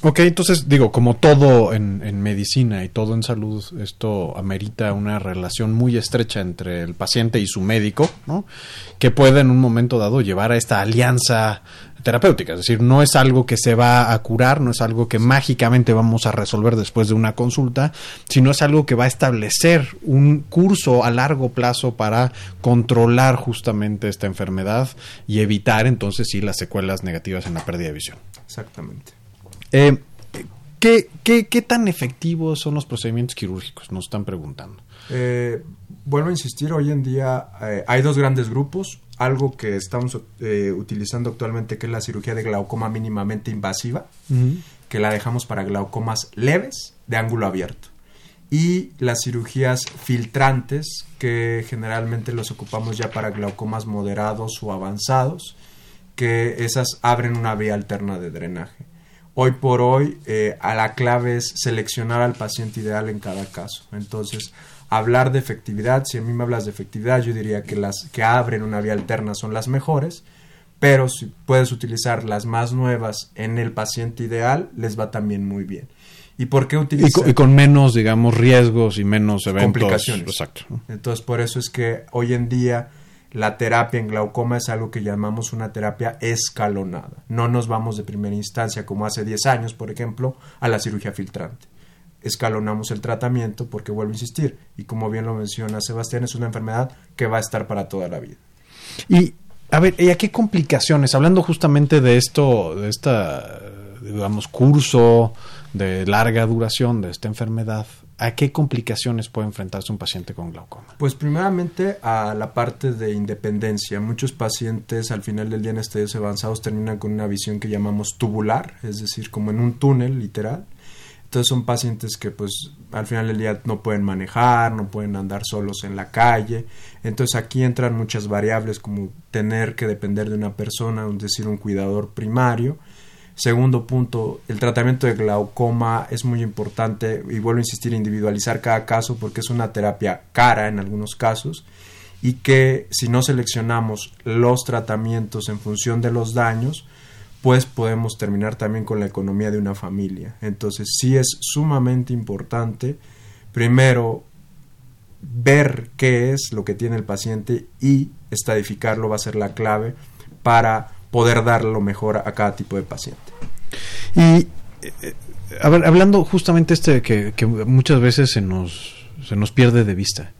Ok, entonces digo, como todo en, en, medicina y todo en salud, esto amerita una relación muy estrecha entre el paciente y su médico, ¿no? Que puede en un momento dado llevar a esta alianza terapéutica. Es decir, no es algo que se va a curar, no es algo que mágicamente vamos a resolver después de una consulta, sino es algo que va a establecer un curso a largo plazo para controlar justamente esta enfermedad y evitar entonces sí las secuelas negativas en la pérdida de visión. Exactamente. Eh, ¿qué, qué, qué, tan efectivos son los procedimientos quirúrgicos? Nos están preguntando. Eh, vuelvo a insistir, hoy en día eh, hay dos grandes grupos. Algo que estamos utilizando actualmente, que es la cirugía de glaucoma mínimamente invasiva, uh -huh. que la dejamos para glaucomas leves de ángulo abierto. Y las cirugías filtrantes, que generalmente los ocupamos ya para glaucomas moderados o avanzados, que esas abren una vía alterna de drenaje hoy por hoy eh, a la clave es seleccionar al paciente ideal en cada caso. Entonces, hablar de efectividad, si a mí me hablas de efectividad, yo diría que las que abren una vía alterna son las mejores, pero si puedes utilizar las más nuevas en el paciente ideal, les va también muy bien. ¿Y por qué utilizar? Y con, y con menos, digamos, riesgos y menos eventos. Complicaciones. Exacto. Entonces, por eso es que hoy en día la terapia en glaucoma es algo que llamamos una terapia escalonada. No nos vamos de primera instancia, como hace 10 años, por ejemplo, a la cirugía filtrante. Escalonamos el tratamiento porque, vuelvo a insistir, y como bien lo menciona Sebastián, es una enfermedad que va a estar para toda la vida. Y, a ver, ¿y a qué complicaciones? Hablando justamente de esto, de esta, digamos, curso de larga duración de esta enfermedad, ¿A qué complicaciones puede enfrentarse un paciente con glaucoma? Pues primeramente a la parte de independencia. Muchos pacientes al final del día en estadios avanzados terminan con una visión que llamamos tubular, es decir, como en un túnel literal. Entonces son pacientes que pues al final del día no pueden manejar, no pueden andar solos en la calle. Entonces aquí entran muchas variables como tener que depender de una persona, es decir, un cuidador primario Segundo punto, el tratamiento de glaucoma es muy importante y vuelvo a insistir, individualizar cada caso porque es una terapia cara en algunos casos y que si no seleccionamos los tratamientos en función de los daños, pues podemos terminar también con la economía de una familia. Entonces sí es sumamente importante, primero, ver qué es lo que tiene el paciente y estadificarlo va a ser la clave para poder dar lo mejor a cada tipo de paciente. Y eh, a ver, hablando justamente este que, que muchas veces se nos, se nos pierde de vista,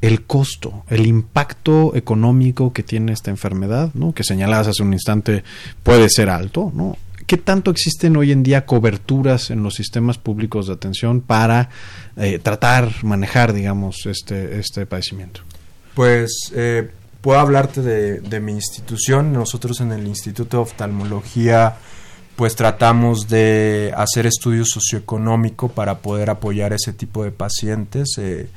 el costo, el impacto económico que tiene esta enfermedad, ¿no? que señalabas hace un instante puede ser alto, ¿no? ¿Qué tanto existen hoy en día coberturas en los sistemas públicos de atención para eh, tratar, manejar, digamos, este, este padecimiento? Pues eh, puedo hablarte de, de, mi institución. Nosotros en el Instituto de Oftalmología pues tratamos de hacer estudios socioeconómico para poder apoyar a ese tipo de pacientes. Eh,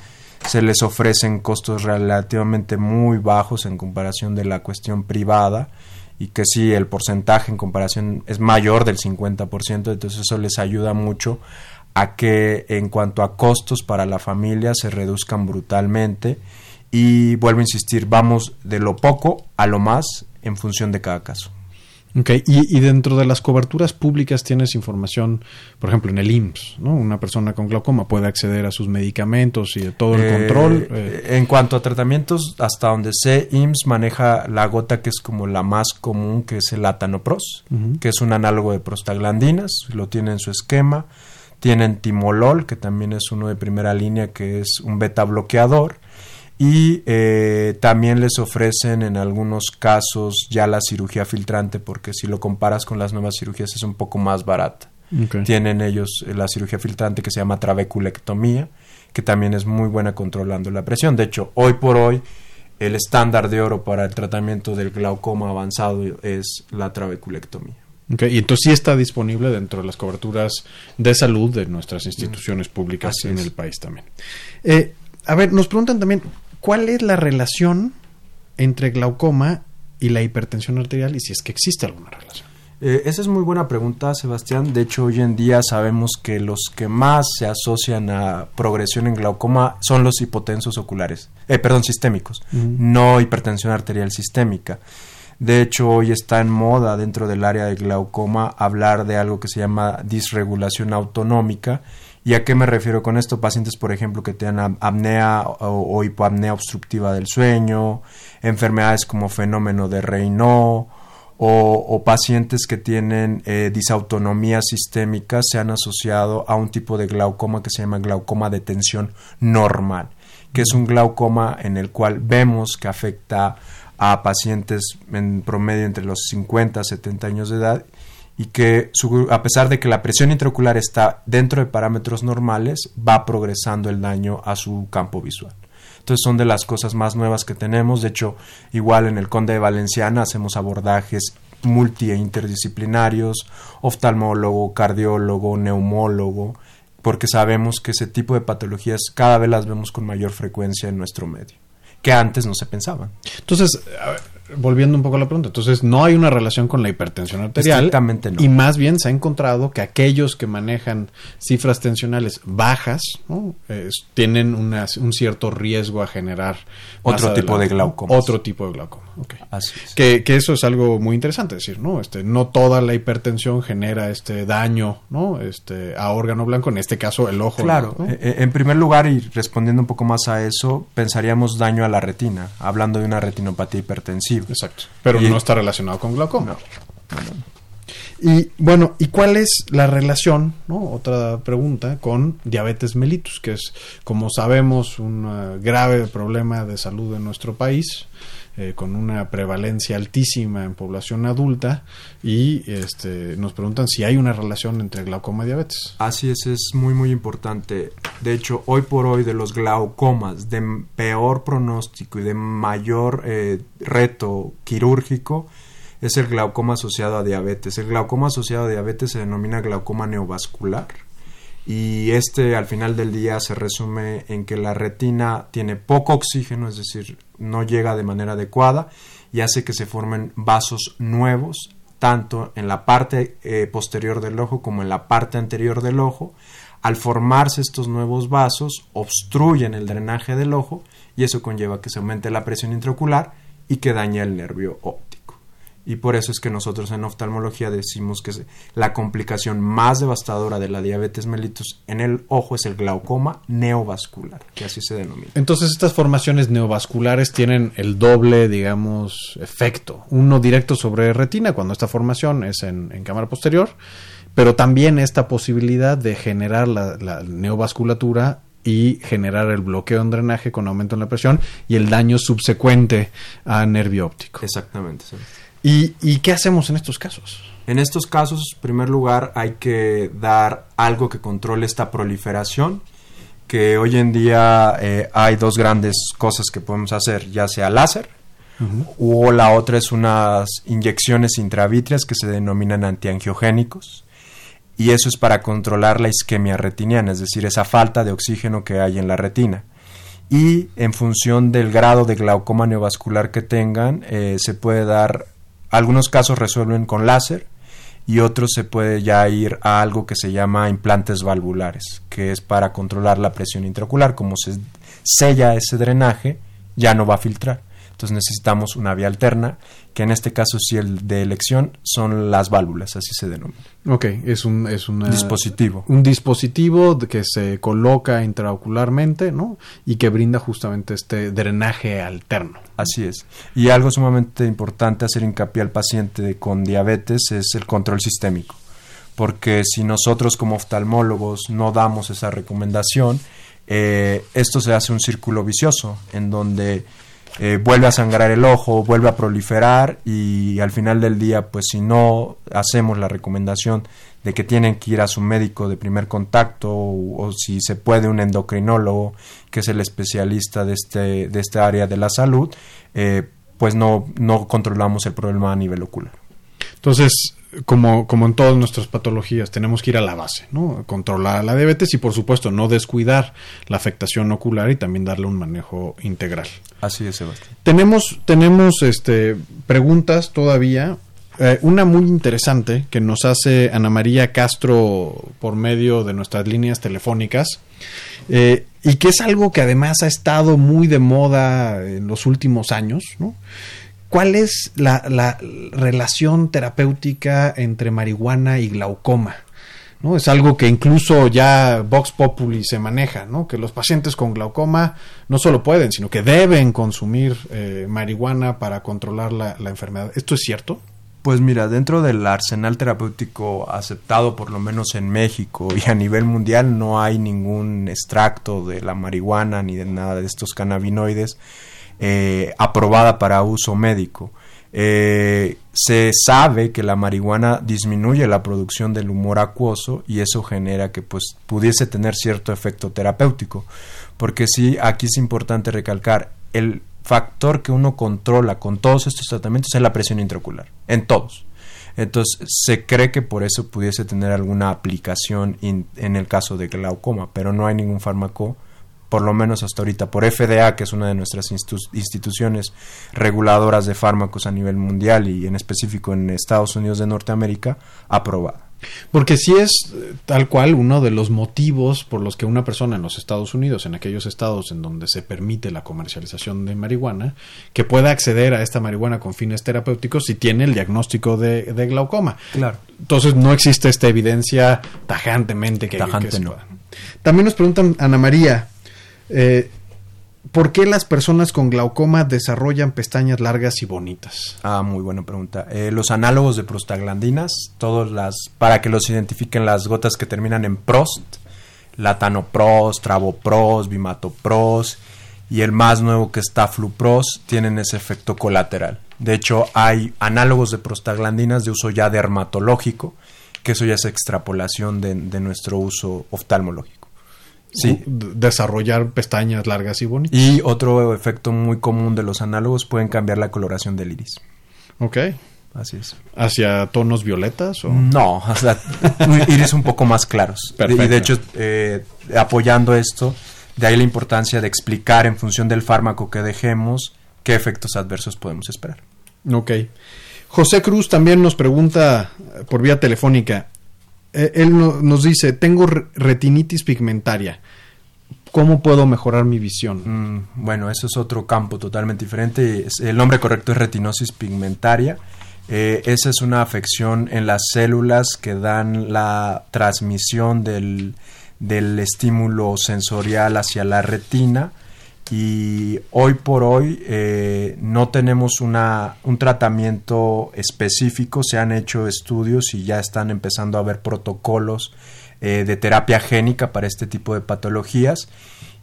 se les ofrecen costos relativamente muy bajos en comparación de la cuestión privada y que sí, el porcentaje en comparación es mayor del 50%, entonces eso les ayuda mucho a que en cuanto a costos para la familia se reduzcan brutalmente y vuelvo a insistir, vamos de lo poco a lo más en función de cada caso. Ok, y, y, dentro de las coberturas públicas tienes información, por ejemplo, en el IMSS, ¿no? Una persona con glaucoma puede acceder a sus medicamentos y todo el eh, control. Eh. En cuanto a tratamientos, hasta donde sé, IMSS maneja la gota que es como la más común, que es el atanopros, uh -huh. que es un análogo de prostaglandinas, lo tiene en su esquema. Tienen timolol, que también es uno de primera línea, que es un beta bloqueador y eh, también les ofrecen en algunos casos ya la cirugía filtrante porque si lo comparas con las nuevas cirugías es un poco más barata. Tienen ellos eh, la cirugía filtrante que se llama trabeculectomía, que también es muy buena controlando la presión. De hecho, hoy por hoy el estándar de oro para el tratamiento del glaucoma avanzado es la trabeculectomía. y entonces sí está disponible dentro de las coberturas de salud de nuestras instituciones públicas en el país también. Eh, a ver, nos preguntan también, ¿cuál es la relación entre glaucoma y la hipertensión arterial y si es que existe alguna relación? Eh, esa es muy buena pregunta, Sebastián. De hecho, hoy en día sabemos que los que más se asocian a progresión en glaucoma son los hipotensos oculares, eh, perdón, sistémicos, no hipertensión arterial sistémica. De hecho, hoy está en moda dentro del área de glaucoma hablar de algo que se llama disregulación autonómica. ¿Y a qué me refiero con esto? Pacientes, por ejemplo, que tengan apnea o, hipoapnea obstructiva del sueño, enfermedades como fenómeno de Raynaud, o, pacientes que tienen eh, disautonomía sistémica se han asociado a un tipo de glaucoma que se llama glaucoma de tensión normal, que es un glaucoma en el cual vemos que afecta a pacientes en promedio entre los 50 a 70 años de edad y que a pesar de que la presión intraocular está dentro de parámetros normales, va progresando el daño a su campo visual. Entonces son de las cosas más nuevas que tenemos. De hecho, igual en el Conde de Valenciana hacemos abordajes multi e interdisciplinarios, oftalmólogo, cardiólogo, neumólogo, porque sabemos que ese tipo de patologías cada vez las vemos con mayor frecuencia en nuestro medio, que antes no se pensaban. Entonces, a ver, volviendo un poco a la pregunta, entonces no hay una relación con la hipertensión arterial. Exactamente no. Y más bien se ha encontrado que aquellos que manejan cifras tensionales bajas tienen un cierto riesgo a generar otro tipo de glaucoma. Otro tipo de glaucoma. Okay. Así es. Que, que, eso es algo muy interesante, decir, ¿no? Este, no toda la hipertensión genera este daño, ¿no? Este, a órgano blanco, en este caso el ojo. Claro, eh, eh, en primer lugar, y respondiendo un poco más a eso, pensaríamos daño a la retina, hablando de una retinopatía hipertensiva Exacto. Pero no está relacionado con glaucoma. Y bueno, ¿y cuál es la relación, ¿no? otra pregunta, con diabetes mellitus, que es, como sabemos, un grave problema de salud en nuestro país? Eh, con una prevalencia altísima en población adulta y este, nos preguntan si hay una relación entre glaucoma y diabetes. Así es, es muy muy importante. De hecho, hoy por hoy de los glaucomas de peor pronóstico y de mayor eh, reto quirúrgico es el glaucoma asociado a diabetes. El glaucoma asociado a diabetes se denomina glaucoma neovascular y este al final del día se resume en que la retina tiene poco oxígeno, es decir, no llega de manera adecuada y hace que se formen vasos nuevos tanto en la parte eh, posterior del ojo como en la parte anterior del ojo. Al formarse estos nuevos vasos, obstruyen el drenaje del ojo y eso conlleva que se aumente la presión intraocular y que dañe el nervio y por eso es que nosotros en oftalmología decimos que la complicación más devastadora de la diabetes mellitus en el ojo es el glaucoma neovascular, que así se denomina. Entonces estas formaciones neovasculares tienen el doble, digamos, efecto. Uno directo sobre retina, cuando esta formación es en, cámara posterior, pero también esta posibilidad de generar la, la neovasculatura y generar el bloqueo en drenaje con aumento en la presión y el daño subsecuente a nervio óptico. Exactamente. ¿Y, qué hacemos en estos casos? En estos casos, en primer lugar, hay que dar algo que controle esta proliferación, que hoy en día eh, hay dos grandes cosas que podemos hacer, ya sea láser, o la otra es unas inyecciones intravítreas que se denominan antiangiogénicos, y eso es para controlar la isquemia retiniana, es decir, esa falta de oxígeno que hay en la retina y en función del grado de glaucoma neovascular que tengan, eh, se puede dar algunos casos resuelven con láser y otros se puede ya ir a algo que se llama implantes valvulares, que es para controlar la presión intraocular. Como se sella ese drenaje, ya no va a filtrar. Entonces necesitamos una vía alterna, que en este caso, si el de elección, son las válvulas, así se denomina. Ok, es un es dispositivo. Un dispositivo que se coloca intraocularmente, ¿no? Y que brinda justamente este drenaje alterno. Así es. Y algo sumamente importante hacer hincapié al paciente con diabetes es el control sistémico porque si nosotros como oftalmólogos no damos esa recomendación, eh, esto se hace un círculo vicioso en donde eh, vuelve a sangrar el ojo, vuelve a proliferar y al final del día, pues si no hacemos la recomendación de que tienen que ir a su médico de primer contacto o, si se puede un endocrinólogo, que es el especialista de este, de este área de la salud, eh, pues no, no controlamos el problema a nivel ocular. Entonces, como, como en todas nuestras patologías, tenemos que ir a la base, ¿no? Controlar la diabetes y, por supuesto, no descuidar la afectación ocular y también darle un manejo integral. Así es, Sebastián. Tenemos, tenemos este, preguntas todavía. Eh, una muy interesante que nos hace Ana María Castro por medio de nuestras líneas telefónicas eh, y que es algo que además ha estado muy de moda en los últimos años, ¿no? ¿Cuál es la, la relación terapéutica entre marihuana y glaucoma? ¿no? Es algo que incluso ya Vox Populi se maneja, ¿no? Que los pacientes con glaucoma no solo pueden, sino que deben consumir eh, marihuana para controlar la, la, enfermedad. ¿Esto es cierto? Pues mira, dentro del arsenal terapéutico aceptado por lo menos en México y a nivel mundial no hay ningún extracto de la marihuana ni de nada de estos cannabinoides eh, aprobada para uso médico. Eh, se sabe que la marihuana disminuye la producción del humor acuoso y eso genera que pues pudiese tener cierto efecto terapéutico. Porque sí, aquí es importante recalcar, el factor que uno controla con todos estos tratamientos es la presión intraocular, en todos. Entonces se cree que por eso pudiese tener alguna aplicación en el caso de glaucoma, pero no hay ningún fármaco por lo menos hasta ahorita, por FDA, que es una de nuestras instituciones reguladoras de fármacos a nivel mundial y en específico en Estados Unidos de Norteamérica, aprobada. Porque si es eh, tal cual uno de los motivos por los que una persona en los Estados Unidos, en aquellos estados en donde se permite la comercialización de marihuana, que pueda acceder a esta marihuana con fines terapéuticos si tiene el diagnóstico de, glaucoma. Claro. Entonces no existe esta evidencia tajantemente que, Tajante no. También nos preguntan, Ana María, eh, ¿Por qué las personas con glaucoma desarrollan pestañas largas y bonitas? Ah, muy buena pregunta. Eh, los análogos de prostaglandinas, todos las, para que los identifiquen las gotas que terminan en prost, latanopros, travopros, bimatopros y el más nuevo que está flupros, tienen ese efecto colateral. De hecho, hay análogos de prostaglandinas de uso ya dermatológico, que eso ya es extrapolación de nuestro uso oftalmológico sí. desarrollar pestañas largas y bonitas. Y otro efecto muy común de los análogos pueden cambiar la coloración del iris. Ok. Así es. ¿Hacia tonos violetas? O? No, hacia iris un poco más claros. Perfecto. Y de hecho, eh, apoyando esto, de ahí la importancia de explicar en función del fármaco que dejemos qué efectos adversos podemos esperar. Ok. José Cruz también nos pregunta por vía telefónica, él nos dice, tengo retinitis pigmentaria. ¿Cómo puedo mejorar mi visión? Mm, bueno, eso es otro campo totalmente diferente. El nombre correcto es retinosis pigmentaria. Eh, esa es una afección en las células que dan la transmisión del, del estímulo sensorial hacia la retina y hoy por hoy eh, no tenemos una, un tratamiento específico, se han hecho estudios y ya están empezando a haber protocolos eh, de terapia génica para este tipo de patologías.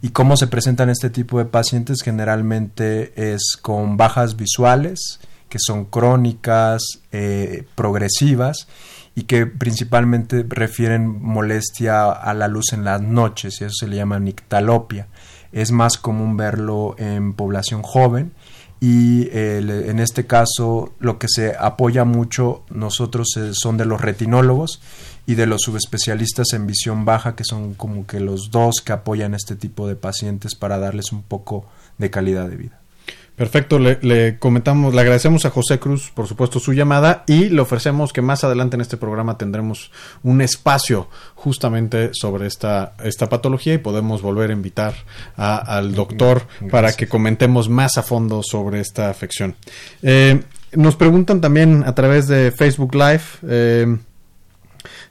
¿Y cómo se presentan este tipo de pacientes? Generalmente es con bajas visuales, que son crónicas, eh, progresivas y que principalmente refieren molestia a la luz en las noches, y eso se le llama nictalopia es más común verlo en población joven y en este caso lo que se apoya mucho nosotros son de los retinólogos y de los subespecialistas en visión baja que son como que los dos que apoyan este tipo de pacientes para darles un poco de calidad de vida. Perfecto, le, comentamos, le agradecemos a José Cruz, por supuesto, su llamada y le ofrecemos que más adelante en este programa tendremos un espacio justamente sobre esta, esta patología y podemos volver a invitar al doctor para que comentemos más a fondo sobre esta afección. Eh, nos preguntan también a través de Facebook Live. Eh,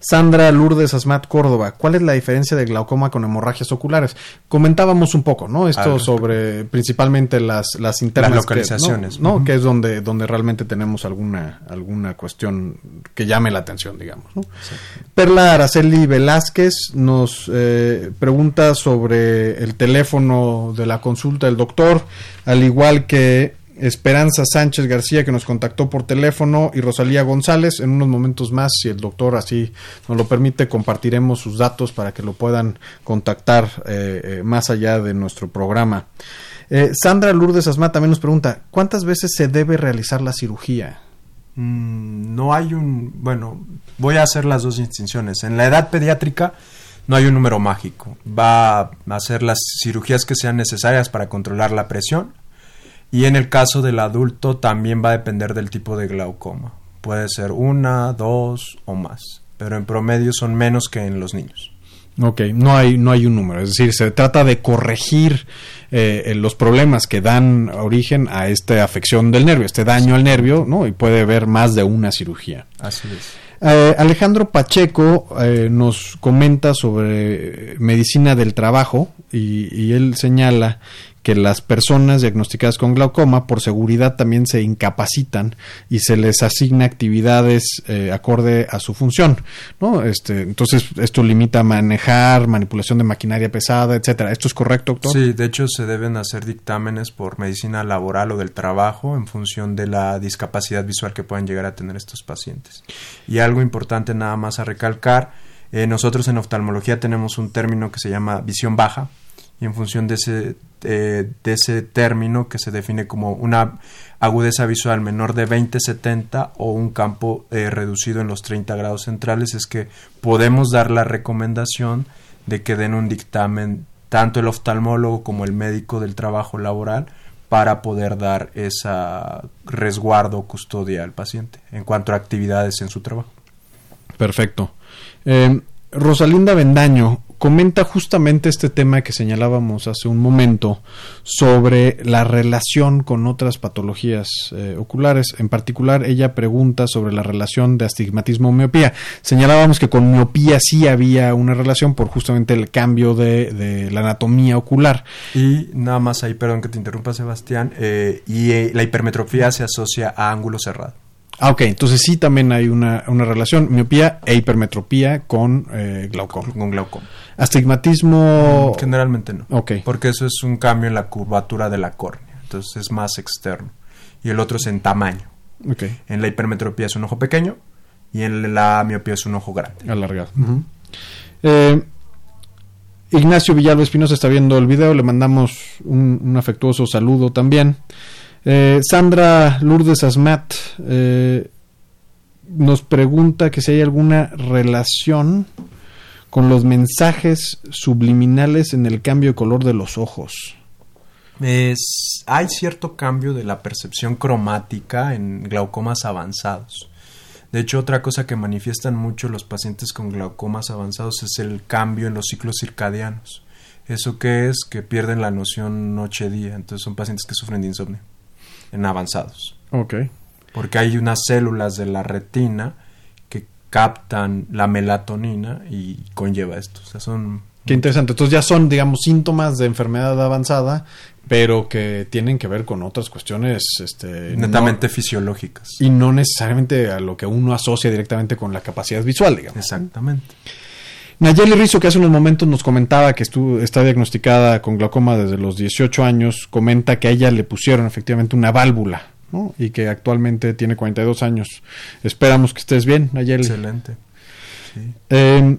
Sandra Lourdes Asmat Córdoba, ¿cuál es la diferencia de glaucoma con hemorragias oculares? Comentábamos un poco, ¿no? Esto sobre principalmente las, las internas. Las localizaciones. Que, ¿no? que es donde, donde realmente tenemos alguna, alguna cuestión que llame la atención, digamos. ¿no? Perla Araceli Velázquez nos eh, pregunta sobre el teléfono de la consulta del doctor, al igual que Esperanza Sánchez García que nos contactó por teléfono y Rosalía González. En unos momentos más, si el doctor así nos lo permite, compartiremos sus datos para que lo puedan contactar eh, eh, más allá de nuestro programa. Eh, Sandra Lourdes Asma también nos pregunta, ¿cuántas veces se debe realizar la cirugía? Mm, no hay un, bueno, voy a hacer las dos distinciones. En la edad pediátrica no hay un número mágico. Va a hacer las cirugías que sean necesarias para controlar la presión y en el caso del adulto también va a depender del tipo de glaucoma. Puede ser una, dos o más, pero en promedio son menos que en los niños. Ok, no hay, no hay un número, es decir, se trata de corregir eh, los problemas que dan origen a esta afección del nervio, este daño al nervio, ¿no? Y puede haber más de una cirugía. Así es. Eh, Alejandro Pacheco eh, nos comenta sobre medicina del trabajo y, y él señala que las personas diagnosticadas con glaucoma por seguridad también se incapacitan y se les asigna actividades eh, acorde a su función, ¿no? Este, entonces esto limita manejar, manipulación de maquinaria pesada, etcétera. ¿Esto es correcto, doctor? Sí, de hecho se deben hacer dictámenes por medicina laboral o del trabajo en función de la discapacidad visual que puedan llegar a tener estos pacientes. Y algo importante nada más a recalcar, eh, nosotros en oftalmología tenemos un término que se llama visión baja y en función de ese eh, de ese término que se define como una agudeza visual menor de 20-70 o un campo eh, reducido en los 30 grados centrales es que podemos dar la recomendación de que den un dictamen tanto el oftalmólogo como el médico del trabajo laboral para poder dar esa resguardo o custodia al paciente en cuanto a actividades en su trabajo. Perfecto. Eh, Rosalinda Bendaño, comenta justamente este tema que señalábamos hace un momento sobre la relación con otras patologías eh, oculares. En particular, ella pregunta sobre la relación de astigmatismo-miopía. Señalábamos que con miopía sí había una relación por justamente el cambio de, la anatomía ocular. Y nada más ahí, perdón que te interrumpa, Sebastián, eh, y eh, la hipermetropía se asocia a ángulo cerrado. Ah, ok, entonces sí también hay una, una relación, miopía e hipermetropía con eh, glaucoma. Con glaucoma. Astigmatismo... Mm, generalmente no. Ok. Porque eso es un cambio en la curvatura de la córnea, entonces es más externo. Y el otro es en tamaño. Ok. En la hipermetropía es un ojo pequeño y en la miopía es un ojo grande. Alargado. eh, Ignacio Villalba Espinosa está viendo el video, le mandamos un, un afectuoso saludo también. Eh, Sandra Lourdes Asmat eh, nos pregunta que si hay alguna relación con los mensajes subliminales en el cambio de color de los ojos. Hay cierto cambio de la percepción cromática en glaucomas avanzados. De hecho, otra cosa que manifiestan mucho los pacientes con glaucomas avanzados es el cambio en los ciclos circadianos. ¿Eso qué es? Que pierden la noción noche-día. Entonces son pacientes que sufren de insomnio en avanzados. Ok. Porque hay unas células de la retina que captan la melatonina y conlleva esto. O sea, son... Qué interesante. Entonces ya son, digamos, síntomas de enfermedad avanzada, pero que tienen que ver con otras cuestiones este, netamente no, fisiológicas. Y no necesariamente a lo que uno asocia directamente con la capacidad visual, digamos. Exactamente. Nayeli Rizzo, que hace unos momentos nos comentaba que estuvo, está diagnosticada con glaucoma desde los 18 años, comenta que a ella le pusieron efectivamente una válvula ¿no? y que actualmente tiene 42 años. Esperamos que estés bien, Nayeli. Excelente. Sí. Eh,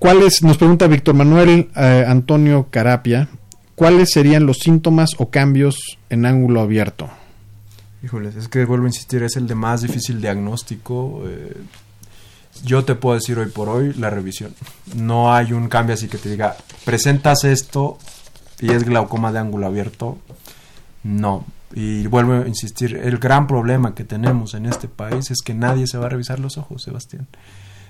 ¿Cuáles, nos pregunta Víctor Manuel eh, Antonio Carapia, cuáles serían los síntomas o cambios en ángulo abierto? Híjoles, es que vuelvo a insistir, es el de más difícil diagnóstico. Eh, yo te puedo decir hoy por hoy la revisión. No hay un cambio así que te diga, presentas esto y es glaucoma de ángulo abierto. No. Y vuelvo a insistir, el gran problema que tenemos en este país es que nadie se va a revisar los ojos, Sebastián.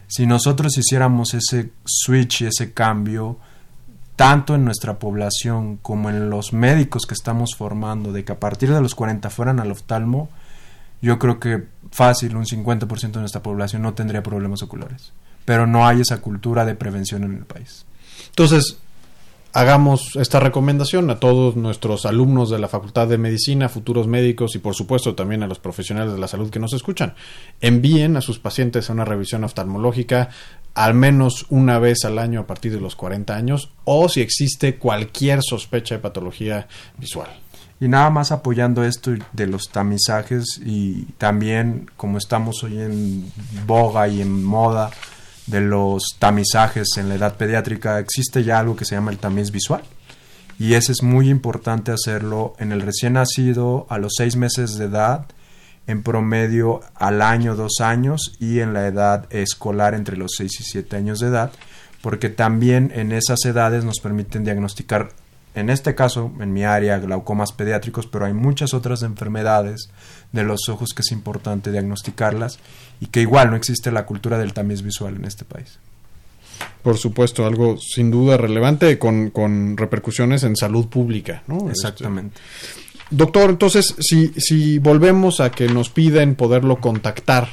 Si nosotros hiciéramos ese switch ese cambio, tanto en nuestra población como en los médicos que estamos formando, de que a partir de los 40 fueran al oftalmo, yo creo que fácil, un 50% de nuestra población no tendría problemas oculares. pero no hay esa cultura de prevención en el país. Entonces, hagamos esta recomendación a todos nuestros alumnos de la Facultad de Medicina, futuros médicos y por supuesto también a los profesionales de la salud que nos escuchan. Envíen a sus pacientes a una revisión oftalmológica al menos una vez al año a partir de los 40 años o si existe cualquier sospecha de patología visual. Y nada más apoyando esto de los tamizajes y también como estamos hoy en boga y en moda, de los tamizajes en la edad pediátrica, existe ya algo que se llama el tamiz visual. Y ese es muy importante hacerlo en el recién nacido a los seis meses de edad, en promedio al año, dos años, y en la edad escolar entre los seis y siete años de edad, porque también en esas edades nos permiten diagnosticar en este caso, en mi área, glaucomas pediátricos, pero hay muchas otras enfermedades de los ojos que es importante diagnosticarlas y que igual no existe la cultura del tamiz visual en este país. Por supuesto, algo sin duda relevante con, con repercusiones en salud pública, ¿no? Exactamente. Este, doctor, entonces, si, si volvemos a que nos piden poderlo contactar,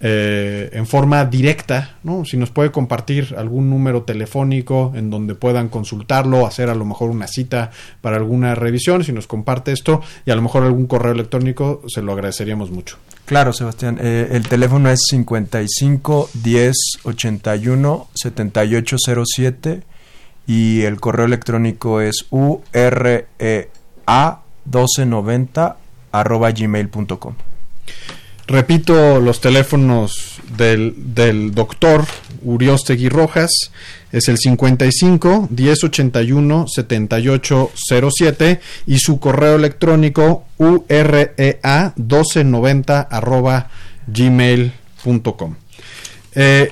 eh, en forma directa, ¿no? Si nos puede compartir algún número telefónico en donde puedan consultarlo, hacer a lo mejor una cita para alguna revisión, si nos comparte esto y a lo mejor algún correo electrónico, se lo agradeceríamos mucho. Claro, Sebastián. Eh, el teléfono es 55 10 81 7807 y el correo electrónico es urea 1290 arroba gmail.com. Repito los teléfonos del, del doctor Uriostegui Rojas. Es el 55 1081 7807 y su correo electrónico urea 1290 arroba gmail.com. Eh,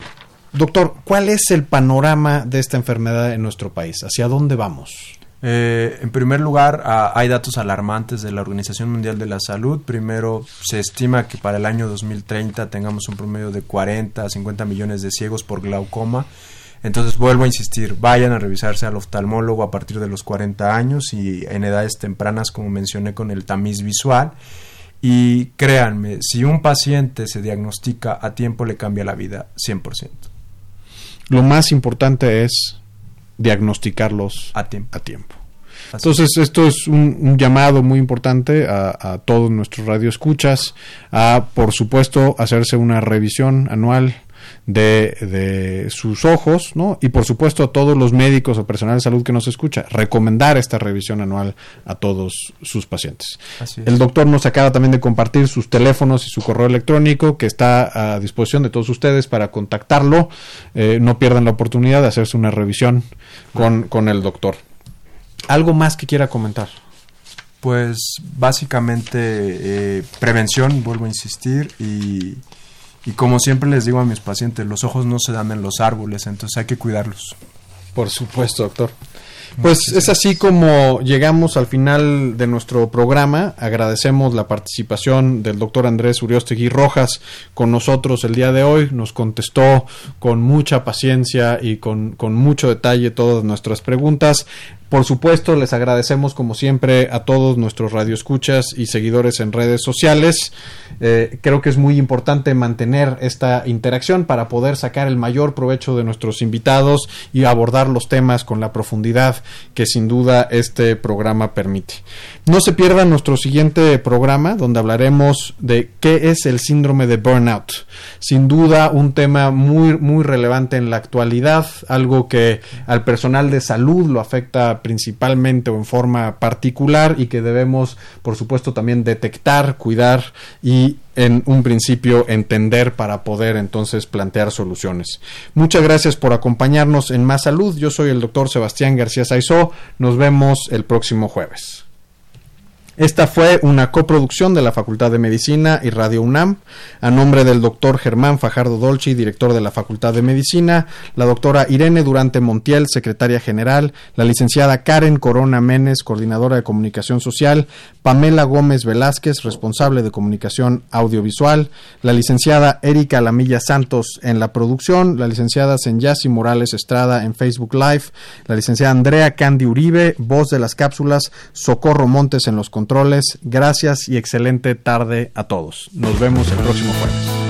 doctor, ¿cuál es el panorama de esta enfermedad en nuestro país? ¿Hacia dónde vamos? Eh, en primer lugar, ah, hay datos alarmantes de la Organización Mundial de la Salud. Primero, se estima que para el año 2030 tengamos un promedio de 40 a 50 millones de ciegos por glaucoma. Entonces, vuelvo a insistir, vayan a revisarse al oftalmólogo a partir de los 40 años y en edades tempranas, como mencioné, con el tamiz visual. Y créanme, si un paciente se diagnostica a tiempo, le cambia la vida 100%. Lo más importante es diagnosticarlos a tiempo. A tiempo. Entonces, esto es un, llamado muy importante a, a todos nuestros radioescuchas, a, por supuesto, hacerse una revisión anual de, de, sus ojos, ¿no? Y por supuesto a todos los médicos o personal de salud que nos escucha, recomendar esta revisión anual a todos sus pacientes. El doctor nos acaba también de compartir sus teléfonos y su correo electrónico que está a disposición de todos ustedes para contactarlo. Eh, no pierdan la oportunidad de hacerse una revisión con, con el doctor. ¿Algo más que quiera comentar? Pues básicamente eh, prevención, vuelvo a insistir, y y como siempre les digo a mis pacientes, los ojos no se dan en los árboles, entonces hay que cuidarlos. Por supuesto, doctor. Pues es así como llegamos al final de nuestro programa. Agradecemos la participación del doctor Andrés Uriostegui Rojas con nosotros el día de hoy. Nos contestó con mucha paciencia y con, con mucho detalle todas nuestras preguntas. Por supuesto, les agradecemos como siempre a todos nuestros radioescuchas y seguidores en redes sociales. Eh, creo que es muy importante mantener esta interacción para poder sacar el mayor provecho de nuestros invitados y abordar los temas con la profundidad que sin duda este programa permite. No se pierdan nuestro siguiente programa donde hablaremos de qué es el síndrome de burnout. Sin duda un tema muy muy relevante en la actualidad, algo que al personal de salud lo afecta principalmente o en forma particular y que debemos, por supuesto, también detectar, cuidar y en un principio entender para poder entonces plantear soluciones. Muchas gracias por acompañarnos en Más Salud. Yo soy el doctor Sebastián García Saizó. Nos vemos el próximo jueves. Esta fue una coproducción de la Facultad de Medicina y Radio UNAM, a nombre del doctor Germán Fajardo Dolci, director de la Facultad de Medicina, la doctora Irene Durante Montiel, secretaria general, la licenciada Karen Corona Menes, coordinadora de comunicación social, Pamela Gómez Velázquez, responsable de comunicación audiovisual, la licenciada Erika Lamilla Santos en la producción, la licenciada Senyasi Morales Estrada en Facebook Live, la licenciada Andrea Candy Uribe, voz de las cápsulas, Socorro Montes en los Gracias y excelente tarde a todos. Nos vemos el próximo jueves.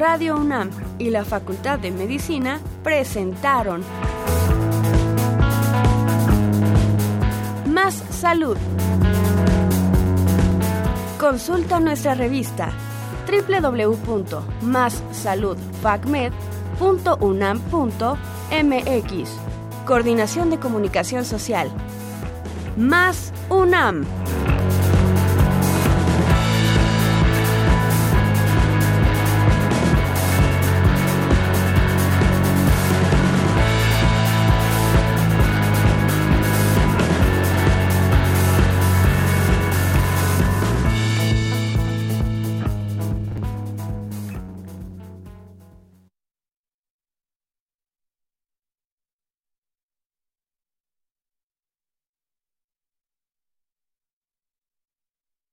Radio UNAM y la Facultad de Medicina presentaron Más Salud. Consulta nuestra revista www.massaludfacmed.unam.mx. Coordinación de Comunicación Social. Más UNAM.